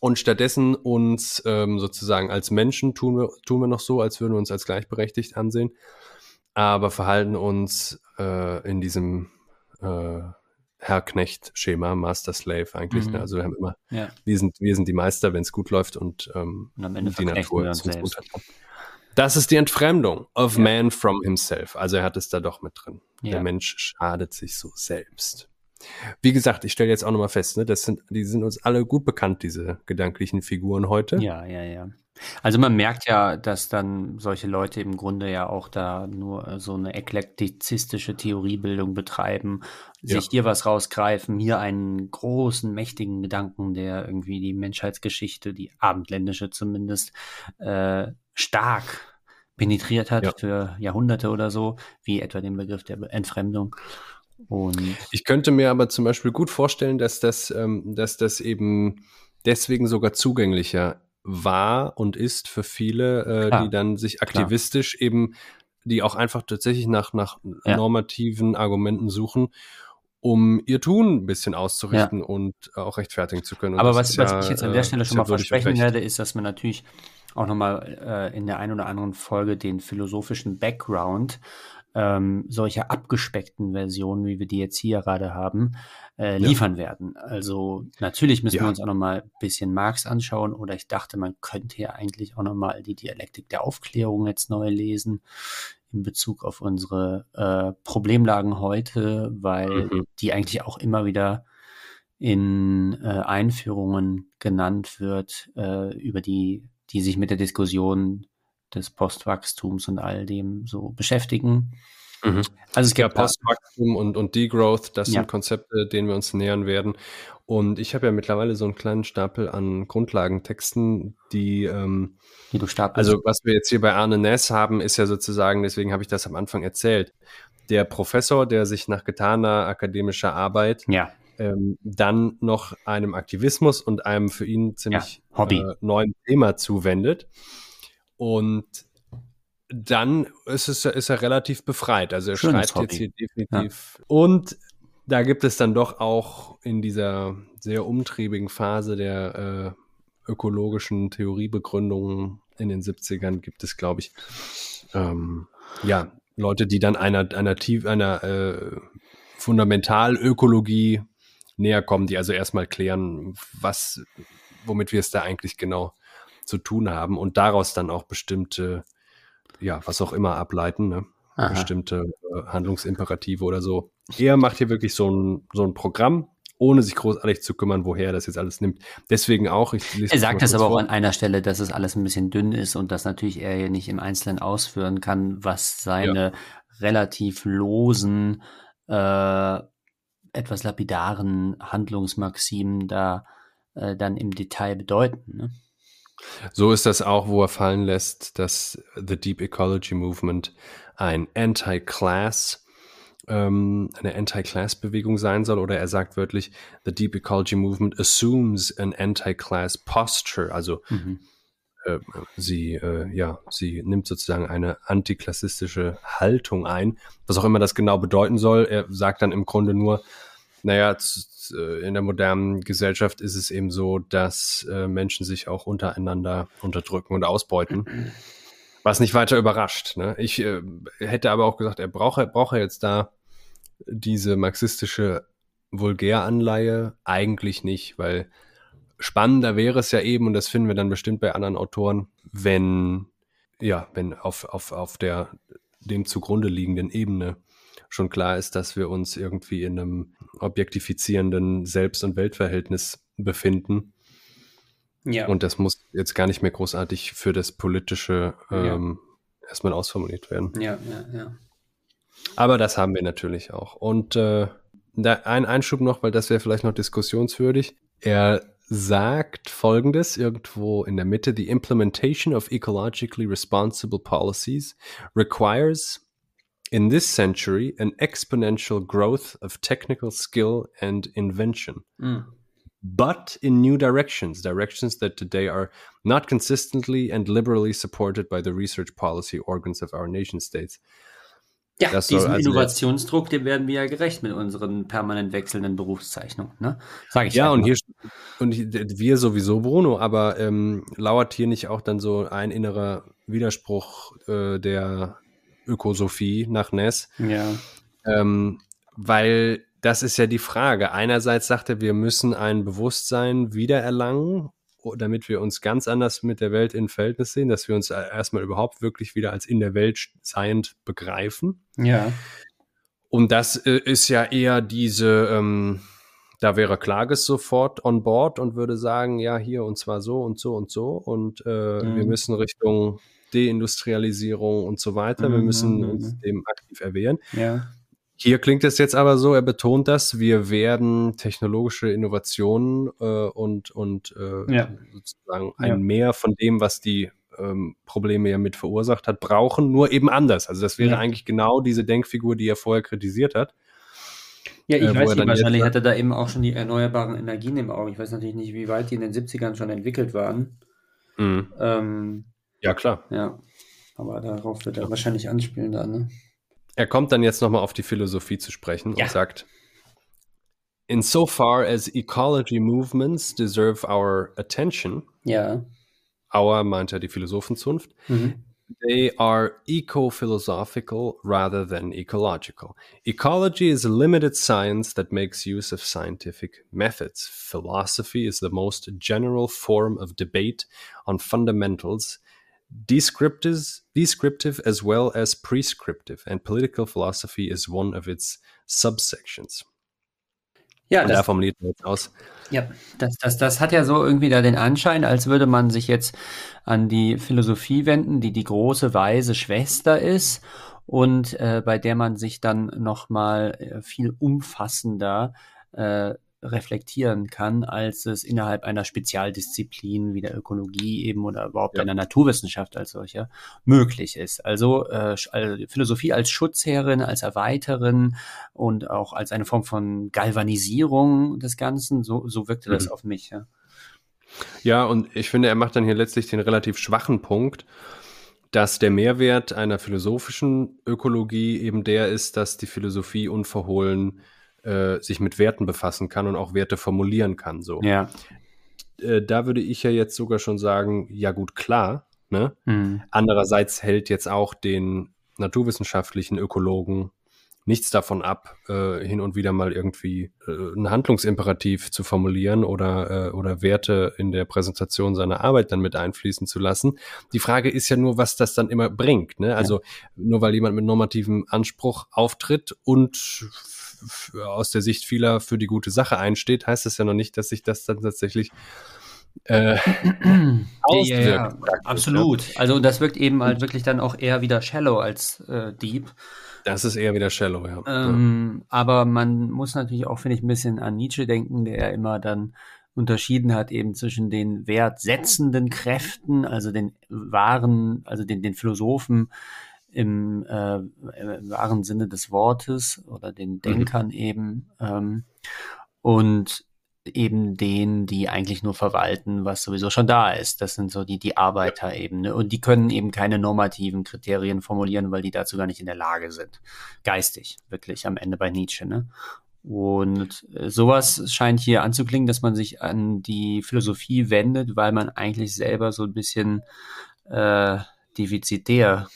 und stattdessen uns ähm, sozusagen als Menschen tun wir, tun wir noch so, als würden wir uns als gleichberechtigt ansehen, aber verhalten uns äh, in diesem äh, Herr-Knecht-Schema, Master-Slave eigentlich. Ne? Mhm. Ne? Also wir haben immer, ja. wir, sind, wir sind die Meister, wenn es gut läuft und, ähm, und am Ende die Natur uns gut hat. Das ist die Entfremdung of ja. man from himself. Also er hat es da doch mit drin. Ja. Der Mensch schadet sich so selbst. Wie gesagt, ich stelle jetzt auch nochmal fest, ne, das sind, die sind uns alle gut bekannt, diese gedanklichen Figuren heute. Ja, ja, ja. Also man merkt ja, dass dann solche Leute im Grunde ja auch da nur äh, so eine eklektizistische Theoriebildung betreiben, sich ja. hier was rausgreifen, hier einen großen, mächtigen Gedanken, der irgendwie die Menschheitsgeschichte, die abendländische zumindest, äh, stark penetriert hat ja. für Jahrhunderte oder so, wie etwa den Begriff der Entfremdung. Und ich könnte mir aber zum Beispiel gut vorstellen, dass das, ähm, dass das eben deswegen sogar zugänglicher war und ist für viele, äh, die dann sich aktivistisch klar. eben, die auch einfach tatsächlich nach, nach ja. normativen Argumenten suchen, um ihr Tun ein bisschen auszurichten ja. und auch rechtfertigen zu können. Und Aber was, was ich jetzt an der äh, Stelle schon mal versprechen werde, ist, dass man natürlich auch nochmal äh, in der einen oder anderen Folge den philosophischen Background ähm, solcher abgespeckten Versionen, wie wir die jetzt hier gerade haben, äh, liefern ja. werden. Also natürlich müssen ja. wir uns auch nochmal ein bisschen Marx anschauen oder ich dachte, man könnte ja eigentlich auch nochmal die Dialektik der Aufklärung jetzt neu lesen in Bezug auf unsere äh, Problemlagen heute, weil mhm. die eigentlich auch immer wieder in äh, Einführungen genannt wird, äh, über die, die sich mit der Diskussion des Postwachstums und all dem so beschäftigen. Mhm. Also es gibt ja, Postwachstum und, und Degrowth, das ja. sind Konzepte, denen wir uns nähern werden. Und ich habe ja mittlerweile so einen kleinen Stapel an Grundlagentexten, die, ähm, die du stapelst. Also was wir jetzt hier bei Arne Ness haben, ist ja sozusagen, deswegen habe ich das am Anfang erzählt, der Professor, der sich nach getaner akademischer Arbeit ja. ähm, dann noch einem Aktivismus und einem für ihn ziemlich ja, äh, neuen Thema zuwendet. Und dann ist, es, ist er relativ befreit. Also er Schönes schreibt Hobby. jetzt hier definitiv. Ja. Und da gibt es dann doch auch in dieser sehr umtriebigen Phase der äh, ökologischen Theoriebegründungen in den 70ern gibt es, glaube ich, ähm, ja, Leute, die dann einer, einer, tief, einer äh, Fundamentalökologie näher kommen, die also erstmal klären, was, womit wir es da eigentlich genau zu tun haben und daraus dann auch bestimmte, ja, was auch immer ableiten, ne? bestimmte äh, Handlungsimperative oder so. Er macht hier wirklich so ein, so ein Programm, ohne sich großartig zu kümmern, woher er das jetzt alles nimmt. Deswegen auch, Er sagt das aber vor. auch an einer Stelle, dass es alles ein bisschen dünn ist und dass natürlich er hier nicht im Einzelnen ausführen kann, was seine ja. relativ losen, äh, etwas lapidaren Handlungsmaximen da äh, dann im Detail bedeuten. Ne? So ist das auch, wo er fallen lässt, dass The Deep Ecology Movement ein Anti-Class, ähm, eine Anti-Class-Bewegung sein soll, oder er sagt wörtlich, The Deep Ecology Movement assumes an Anti-Class Posture, also mhm. äh, sie, äh, ja, sie nimmt sozusagen eine antiklassistische Haltung ein, was auch immer das genau bedeuten soll. Er sagt dann im Grunde nur, naja, äh, in der modernen Gesellschaft ist es eben so, dass äh, Menschen sich auch untereinander unterdrücken und ausbeuten. Was nicht weiter überrascht. Ne? Ich äh, hätte aber auch gesagt, er braucht, er jetzt da diese marxistische Vulgäranleihe? Eigentlich nicht, weil spannender wäre es ja eben, und das finden wir dann bestimmt bei anderen Autoren, wenn, ja, wenn auf, auf, auf der dem zugrunde liegenden Ebene schon klar ist, dass wir uns irgendwie in einem objektifizierenden Selbst- und Weltverhältnis befinden. Ja. Und das muss jetzt gar nicht mehr großartig für das Politische ähm, ja. erstmal ausformuliert werden. Ja, ja, ja. Aber das haben wir natürlich auch. Und äh, da ein Einschub noch, weil das wäre vielleicht noch diskussionswürdig. Er sagt folgendes irgendwo in der Mitte: The implementation of ecologically responsible policies requires in this century an exponential growth of technical skill and invention. Mm. But in new directions, directions that today are not consistently and liberally supported by the research policy organs of our nation states. Ja, Das diesem also Innovationsdruck, dem werden wir ja gerecht mit unseren permanent wechselnden Berufszeichnungen, ne? Sag ich Ja, und mal. hier und wir sowieso, Bruno, aber ähm, lauert hier nicht auch dann so ein innerer Widerspruch äh, der Ökosophie nach Ness? Ja. Ähm, weil das ist ja die Frage. Einerseits sagt er, wir müssen ein Bewusstsein wiedererlangen, damit wir uns ganz anders mit der Welt in Verhältnis sehen, dass wir uns äh, erstmal überhaupt wirklich wieder als in der Welt seiend begreifen. Ja. Und das äh, ist ja eher diese, ähm, da wäre Klages sofort on board und würde sagen, ja, hier und zwar so und so und so. Und äh, Mhm. wir müssen Richtung Deindustrialisierung und so weiter. Wir Mhm, müssen mhm, uns mhm. dem aktiv erwehren. Ja. Hier klingt es jetzt aber so, er betont das, wir werden technologische Innovationen äh, und, und äh, Ja. sozusagen ein Ja. Mehr von dem, was die ähm, Probleme ja mit verursacht hat, brauchen, nur eben anders. Also das wäre Ja. eigentlich genau diese Denkfigur, die er vorher kritisiert hat. Ja, ich Äh, weiß nicht, wahrscheinlich hat er da eben auch schon die erneuerbaren Energien im Auge. Ich weiß natürlich nicht, wie weit die in den 70ern schon entwickelt waren. Ähm, Ja, klar. ja, aber darauf wird er wahrscheinlich anspielen dann, ne? Er kommt dann jetzt nochmal auf die Philosophie zu sprechen Ja. und sagt, Insofar as ecology movements deserve our attention, Ja. our meint er die Philosophenzunft, Mhm. They are eco-philosophical rather than ecological. Ecology is a limited science that makes use of scientific methods. Philosophy is the most general form of debate on fundamentals, descriptive, descriptive as well as prescriptive, and political philosophy is one of its subsections. Ja, Und das, formuliert jetzt aus, ja das, das, das hat ja so irgendwie da den Anschein, als würde man sich jetzt an die Philosophie wenden, die die große weise Schwester ist und äh, bei der man sich dann nochmal äh, viel umfassender äh, reflektieren kann, als es innerhalb einer Spezialdisziplin wie der Ökologie eben oder überhaupt Ja. einer Naturwissenschaft als solcher möglich ist. Also, äh, also Philosophie als Schutzherrin, als Erweiterin und auch als eine Form von Galvanisierung des Ganzen, so, so wirkte das Mhm. auf mich. Ja. Ja, und ich finde, er macht dann hier letztlich den relativ schwachen Punkt, dass der Mehrwert einer philosophischen Ökologie eben der ist, dass die Philosophie unverhohlen äh, sich mit Werten befassen kann und auch Werte formulieren kann. So. ja. Äh, da würde ich ja jetzt sogar schon sagen, ja gut, klar. Ne? Mhm. Andererseits hält jetzt auch den naturwissenschaftlichen Ökologen nichts davon ab, äh, hin und wieder mal irgendwie äh, einen Handlungsimperativ zu formulieren oder, äh, oder Werte in der Präsentation seiner Arbeit dann mit einfließen zu lassen. Die Frage ist ja nur, was das dann immer bringt. Ne? Also nur weil jemand mit normativem Anspruch auftritt und aus der Sicht vieler für die gute Sache einsteht, heißt das ja noch nicht, dass sich das dann tatsächlich äh, auswirkt. Ja, ja, praktisch, absolut. Also das wirkt eben halt wirklich dann auch eher wieder shallow als äh, deep. Das ist eher wieder shallow, ja. Ähm, aber man muss natürlich auch, finde ich, ein bisschen an Nietzsche denken, der ja immer dann unterschieden hat eben zwischen den wertsetzenden Kräften, also den wahren, also den, den Philosophen im, äh, im wahren Sinne des Wortes oder den Denkern eben ähm, und eben denen, die eigentlich nur verwalten, was sowieso schon da ist. Das sind so die, die Arbeiterebene. Und die können eben keine normativen Kriterien formulieren, weil die dazu gar nicht in der Lage sind. Geistig, wirklich am Ende bei Nietzsche. Ne? Und äh, sowas scheint hier anzuklingen, dass man sich an die Philosophie wendet, weil man eigentlich selber so ein bisschen äh, defizitär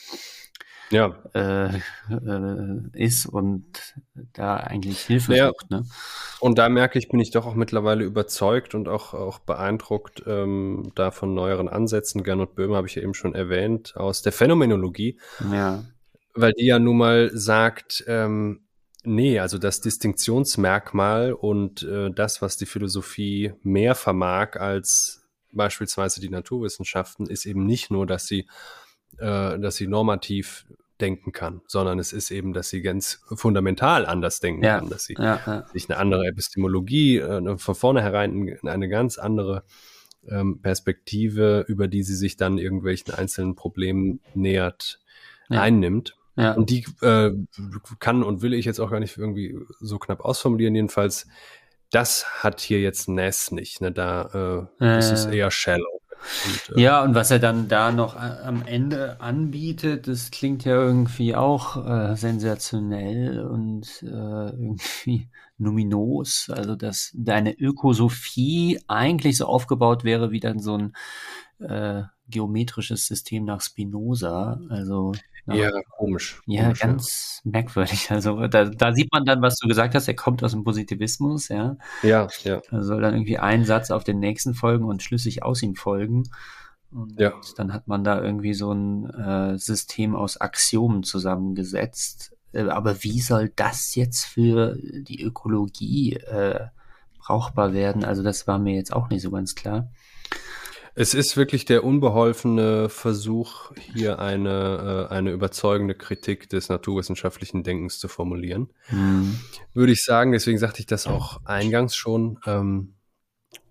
Ja, äh, äh, ist und da eigentlich Hilfe Naja. sucht. Ne? und da merke ich, bin ich doch auch mittlerweile überzeugt und auch, auch beeindruckt ähm, da von neueren Ansätzen. Gernot Böhmer habe ich ja eben schon erwähnt, aus der Phänomenologie, Ja. weil die ja nun mal sagt, ähm, nee, also das Distinktionsmerkmal und äh, das, was die Philosophie mehr vermag als beispielsweise die Naturwissenschaften, ist eben nicht nur, dass sie, äh, dass sie normativ denken kann, sondern es ist eben, dass sie ganz fundamental anders denken Ja. kann, dass sie Ja, ja. sich eine andere Epistemologie, äh, von vornherein eine ganz andere ähm, Perspektive, über die sie sich dann irgendwelchen einzelnen Problemen nähert, einnimmt. Und die äh, kann und will ich jetzt auch gar nicht irgendwie so knapp ausformulieren. Jedenfalls, das hat hier jetzt Ness nicht. Ne? Da äh, ist es eher shallow. Und, äh, ja, und was er dann da noch am Ende anbietet, das klingt ja irgendwie auch äh, sensationell und äh, irgendwie numinos. Also, dass deine Ökosophie eigentlich so aufgebaut wäre wie dann so ein äh, geometrisches System nach Spinoza. Also ja, komisch. Ja, komisch, ganz ja. merkwürdig. Also da, da sieht man dann, was du gesagt hast, er kommt aus dem Positivismus, ja. Ja, ja. Da soll dann irgendwie ein Satz auf den nächsten folgen und schlüssig aus ihm folgen. Und ja. dann hat man da irgendwie so ein äh, System aus Axiomen zusammengesetzt. Äh, aber wie soll das jetzt für die Ökologie äh, brauchbar werden? Also das war mir jetzt auch nicht so ganz klar. Es ist wirklich der unbeholfene Versuch, hier eine, äh, eine überzeugende Kritik des naturwissenschaftlichen Denkens zu formulieren. Mhm. Würde ich sagen, deswegen sagte ich das auch eingangs schon. Ähm,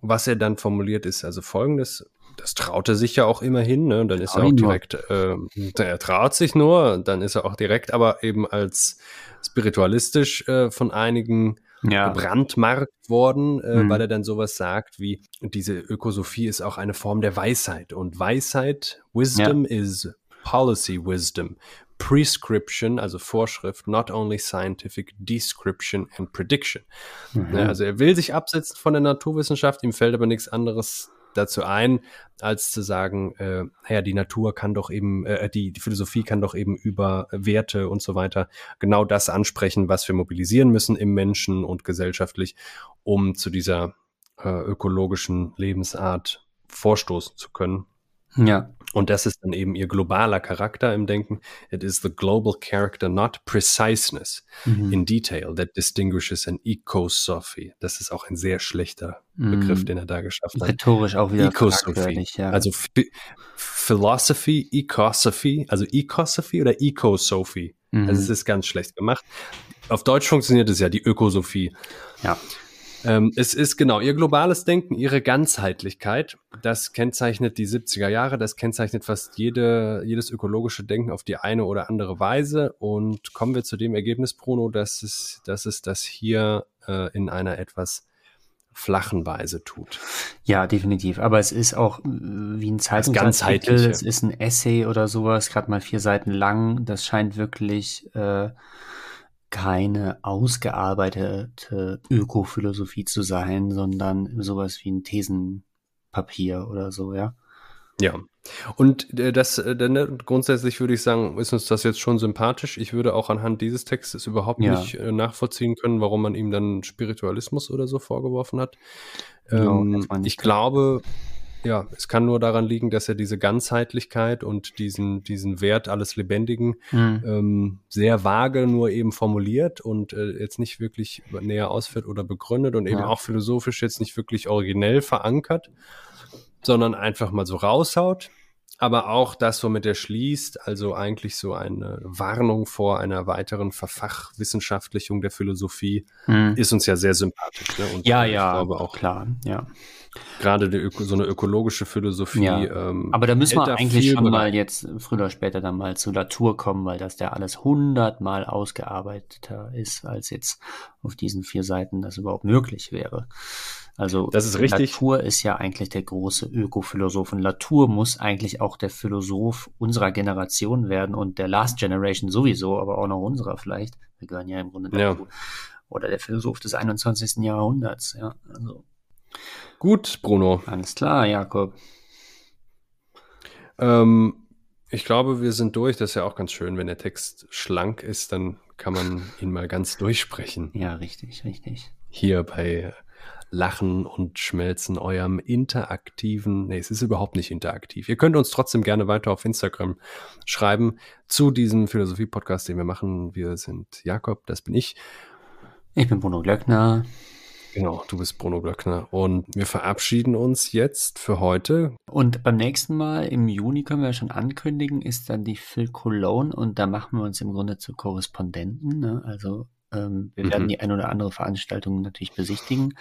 was er dann formuliert, ist also folgendes. Das traut er sich ja auch immerhin, ne? Dann ist er auch direkt, äh, er traut sich nur, dann ist er auch direkt, aber eben als spiritualistisch äh, von einigen ja. gebrandmarkt worden, äh, mhm. weil er dann sowas sagt wie, diese Ökosophie ist auch eine Form der Weisheit. Und Weisheit, Wisdom ja. is Policy Wisdom. Prescription, also Vorschrift, not only scientific description and prediction. Mhm. Ja, also er will sich absetzen von der Naturwissenschaft, ihm fällt aber nichts anderes dazu ein, als zu sagen, äh, ja, die Natur kann doch eben, äh, die, die Philosophie kann doch eben über Werte und so weiter genau das ansprechen, was wir mobilisieren müssen im Menschen und gesellschaftlich, um zu dieser äh, ökologischen Lebensart vorstoßen zu können. Ja. Und das ist dann eben ihr globaler Charakter im Denken. It is the global character, not preciseness mhm. in detail that distinguishes an ecosophy. Das ist auch ein sehr schlechter mhm. Begriff, den er da geschaffen hat. Rhetorisch auch wieder Ecosophy. Ja. Also Philosophy, Ecosophy, also Ecosophy oder Ecosophy. Mhm. Also es ist ganz schlecht gemacht. Auf Deutsch funktioniert es ja, die Ökosophie. Ja. Ähm, es ist genau ihr globales Denken, ihre Ganzheitlichkeit. Das kennzeichnet die 70er Jahre, das kennzeichnet fast jede, jedes ökologische Denken auf die eine oder andere Weise. Und kommen wir zu dem Ergebnis, Bruno, dass es, dass es das hier äh, in einer etwas flachen Weise tut. Ja, definitiv. Aber es ist auch äh, wie ein Zeitungsartikel, es ist ein Essay oder sowas, gerade mal vier Seiten lang. Das scheint wirklich äh, keine ausgearbeitete Ökophilosophie zu sein, sondern sowas wie ein Thesenpapier oder so, ja. Ja. Und äh, das, äh, ne, grundsätzlich würde ich sagen, ist uns das jetzt schon sympathisch. Ich würde auch anhand dieses Textes überhaupt ja. nicht äh, nachvollziehen können, warum man ihm dann Spiritualismus oder so vorgeworfen hat. Ähm, ich glaube, ja, es kann nur daran liegen, dass er diese Ganzheitlichkeit und diesen, diesen Wert alles Lebendigen mhm. ähm, sehr vage nur eben formuliert und äh, jetzt nicht wirklich näher ausführt oder begründet und eben ja. auch philosophisch jetzt nicht wirklich originell verankert, sondern einfach mal so raushaut. Aber auch das, womit er schließt, also eigentlich so eine Warnung vor einer weiteren Verfachwissenschaftlichung der Philosophie, mhm. ist uns ja sehr sympathisch. Ne? Und ja, ja, glaube auch klar, ja. Gerade die, so eine ökologische Philosophie. Ja. Ähm, Aber da müssen wir eigentlich schon mal jetzt früher oder später dann mal zur Natur kommen, weil das ja alles hundertmal ausgearbeiteter ist, als jetzt auf diesen vier Seiten das überhaupt möglich wäre. Also das ist richtig. Latour ist ja eigentlich der große Ökophilosoph und Latour muss eigentlich auch der Philosoph unserer Generation werden und der Last Generation sowieso, aber auch noch unserer vielleicht. Wir gehören ja im Grunde dazu. Ja. Oder der Philosoph des 21. Jahrhunderts, ja. Also Gut, Bruno. Alles klar, Jakob. Ähm, ich glaube, wir sind durch. Das ist ja auch ganz schön, wenn der Text schlank ist, dann kann man ihn mal ganz durchsprechen. Ja, richtig, richtig. Hier bei Lachen und Schmelzen, eurem interaktiven, nee, es ist überhaupt nicht interaktiv. Ihr könnt uns trotzdem gerne weiter auf Instagram schreiben zu diesem Philosophie-Podcast, den wir machen. Wir sind Jakob, das bin ich. Ich bin Bruno Glöckner. Genau, du bist Bruno Glöckner. Und wir verabschieden uns jetzt für heute. Und beim nächsten Mal im Juni können wir schon ankündigen, ist dann die Phil Cologne und da machen wir uns im Grunde zu Korrespondenten. Ne? Also ähm, wir mhm. werden die ein oder andere Veranstaltung natürlich besichtigen.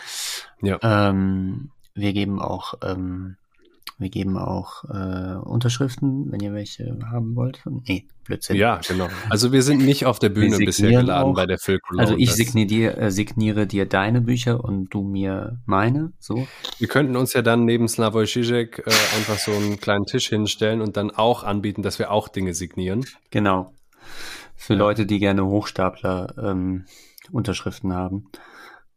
Ja. Ähm, wir geben auch ähm, Wir geben auch äh, Unterschriften, wenn ihr welche haben wollt. Nee, Blödsinn. Ja, genau. Also wir sind nicht auf der Bühne bisher geladen auch. bei der Phil Cologne. Also ich signiere, äh, signiere, dir deine Bücher und du mir meine. So. Wir könnten uns ja dann neben Slavoj Žižek äh, einfach so einen kleinen Tisch hinstellen und dann auch anbieten, dass wir auch Dinge signieren. Genau. Für ja. Leute, die gerne Hochstapler ähm, Unterschriften haben.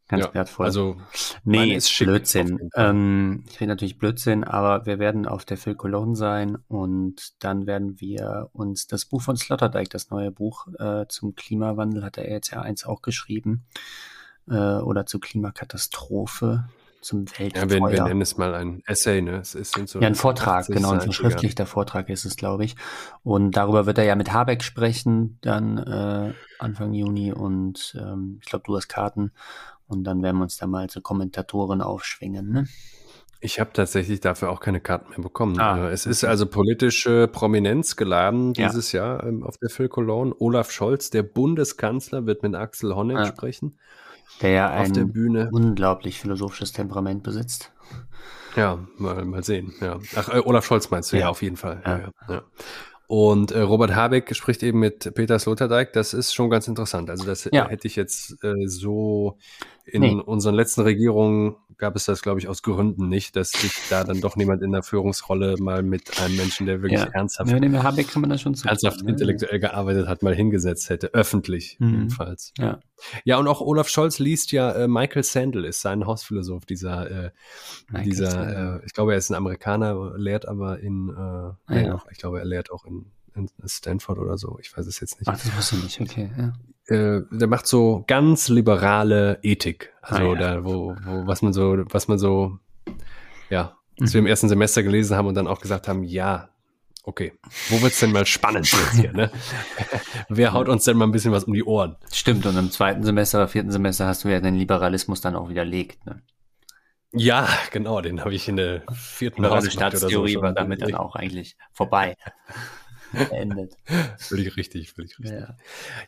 Ganz ja, wertvoll. Also, nee, ist schick, Blödsinn. Ähm, ich rede natürlich Blödsinn, aber wir werden auf der Phil Cologne sein und dann werden wir uns das Buch von Sloterdijk, das neue Buch äh, zum Klimawandel, hat er jetzt ja eins auch geschrieben, äh, oder zur Klimakatastrophe, zum Weltfeuer. Ja, wir, wir nennen es mal ein Essay, ne? Es ist so ja, ein Vortrag, genau, ein verschriftlichter Vortrag ist es, glaube ich. Und darüber wird er ja mit Habeck sprechen, dann äh, Anfang Juni und ähm, ich glaube, du hast Karten und dann werden wir uns da mal zu Kommentatoren aufschwingen. Ne? Ich habe tatsächlich dafür auch keine Karten mehr bekommen. Ah, äh, es ist also politische Prominenz geladen dieses ja. Jahr ähm, auf der Phil Cologne. Olaf Scholz, der Bundeskanzler, wird mit Axel Honneck ja. sprechen. Der ja ein der Bühne. unglaublich philosophisches Temperament besitzt. Ja, mal, mal sehen. Ja. Ach, äh, Olaf Scholz meinst du ja, ja auf jeden Fall. Ja. Ja, und äh, Robert Habeck spricht eben mit Peter Sloterdijk. Das ist schon ganz interessant. Also das hätte ich jetzt äh, so in nee. unseren letzten Regierungen gab es das, glaube ich, aus Gründen nicht, dass sich da dann doch niemand in der Führungsrolle mal mit einem Menschen, der wirklich ja. ernsthaft, ja, dem Habeck kann man das schon ernsthaft ne? intellektuell gearbeitet hat, mal hingesetzt hätte, öffentlich mhm. jedenfalls. Ja. ja, und auch Olaf Scholz liest ja, äh, Michael Sandel ist sein Hausphilosoph, dieser, äh, dieser, äh, ich glaube, er ist ein Amerikaner, lehrt aber in, äh, ah, ja. Auch, ich glaube, er lehrt auch in in Stanford oder so. Ich weiß es jetzt nicht. Ach, das wusste ich nicht, okay. Ja. Äh, der macht so ganz liberale Ethik. Also ah, ja. da, wo, wo, was man so, was man so, ja, was mhm. wir im ersten Semester gelesen haben und dann auch gesagt haben, ja, okay, wo wird's denn mal spannend jetzt hier, ne? Wer haut uns denn mal ein bisschen was um die Ohren? Stimmt, und im zweiten Semester oder vierten Semester hast du ja den Liberalismus dann auch widerlegt, ne? Ja, genau, den habe ich in der vierten Klasse Staatstheorie so war damit dann auch eigentlich vorbei. beendet. völlig richtig, völlig richtig. Ja,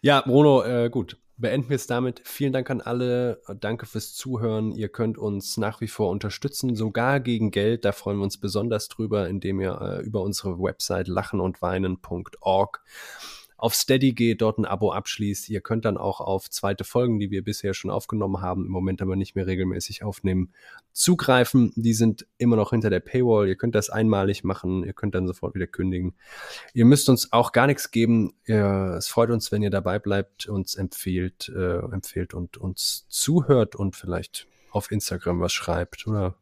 ja Bruno, äh, gut. Beenden wir es damit. Vielen Dank an alle. Danke fürs Zuhören. Ihr könnt uns nach wie vor unterstützen, sogar gegen Geld. Da freuen wir uns besonders drüber, indem ihr äh, über unsere Website lachenundweinen.org auf Steady geht, dort ein Abo abschließt. Ihr könnt dann auch auf zweite Folgen, die wir bisher schon aufgenommen haben, im Moment aber nicht mehr regelmäßig aufnehmen, zugreifen. Die sind immer noch hinter der Paywall. Ihr könnt das einmalig machen. Ihr könnt dann sofort wieder kündigen. Ihr müsst uns auch gar nichts geben. es freut uns, wenn ihr dabei bleibt, uns empfiehlt, äh, empfiehlt und uns zuhört und vielleicht auf Instagram was schreibt oder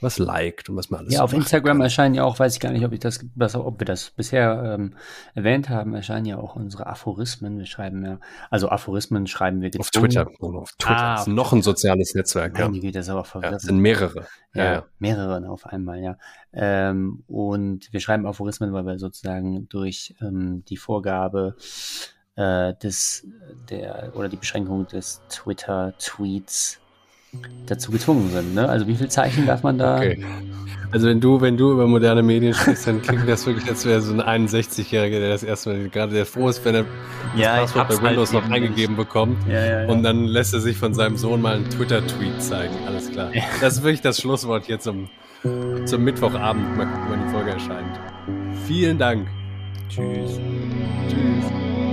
was liked und was man alles Ja, so auf Instagram kann. erscheinen ja auch, weiß ich gar nicht, ob ich das, ob wir das bisher ähm, erwähnt haben, erscheinen ja auch unsere Aphorismen. Wir schreiben ja, also Aphorismen schreiben wir gezwungen. Auf Twitter, auf Twitter. Ah, ist noch ein soziales Netzwerk. Ja. das ist aber verwirrend. Ja, sind mehrere. Ja, ja, mehrere auf einmal, ja. Ähm, und wir schreiben Aphorismen, weil wir sozusagen durch ähm, die Vorgabe äh, des, der, oder die Beschränkung des Twitter-Tweets dazu gezwungen sind. Ne? Also wie viel Zeichen darf man da? Okay. Also wenn du, wenn du über moderne Medien sprichst, dann klingt das wirklich, als wäre so ein 61-Jähriger, der das erstmal gerade der froh ist, wenn er ja, das Passwort bei Windows halt noch eingegeben nicht. bekommt. Ja, ja, und dann lässt er sich von seinem Sohn mal einen Twitter-Tweet zeigen. Alles klar. Das ist wirklich das Schlusswort jetzt zum, zum Mittwochabend. Mal gucken, wann die Folge erscheint. Vielen Dank. Tschüss. Tschüss.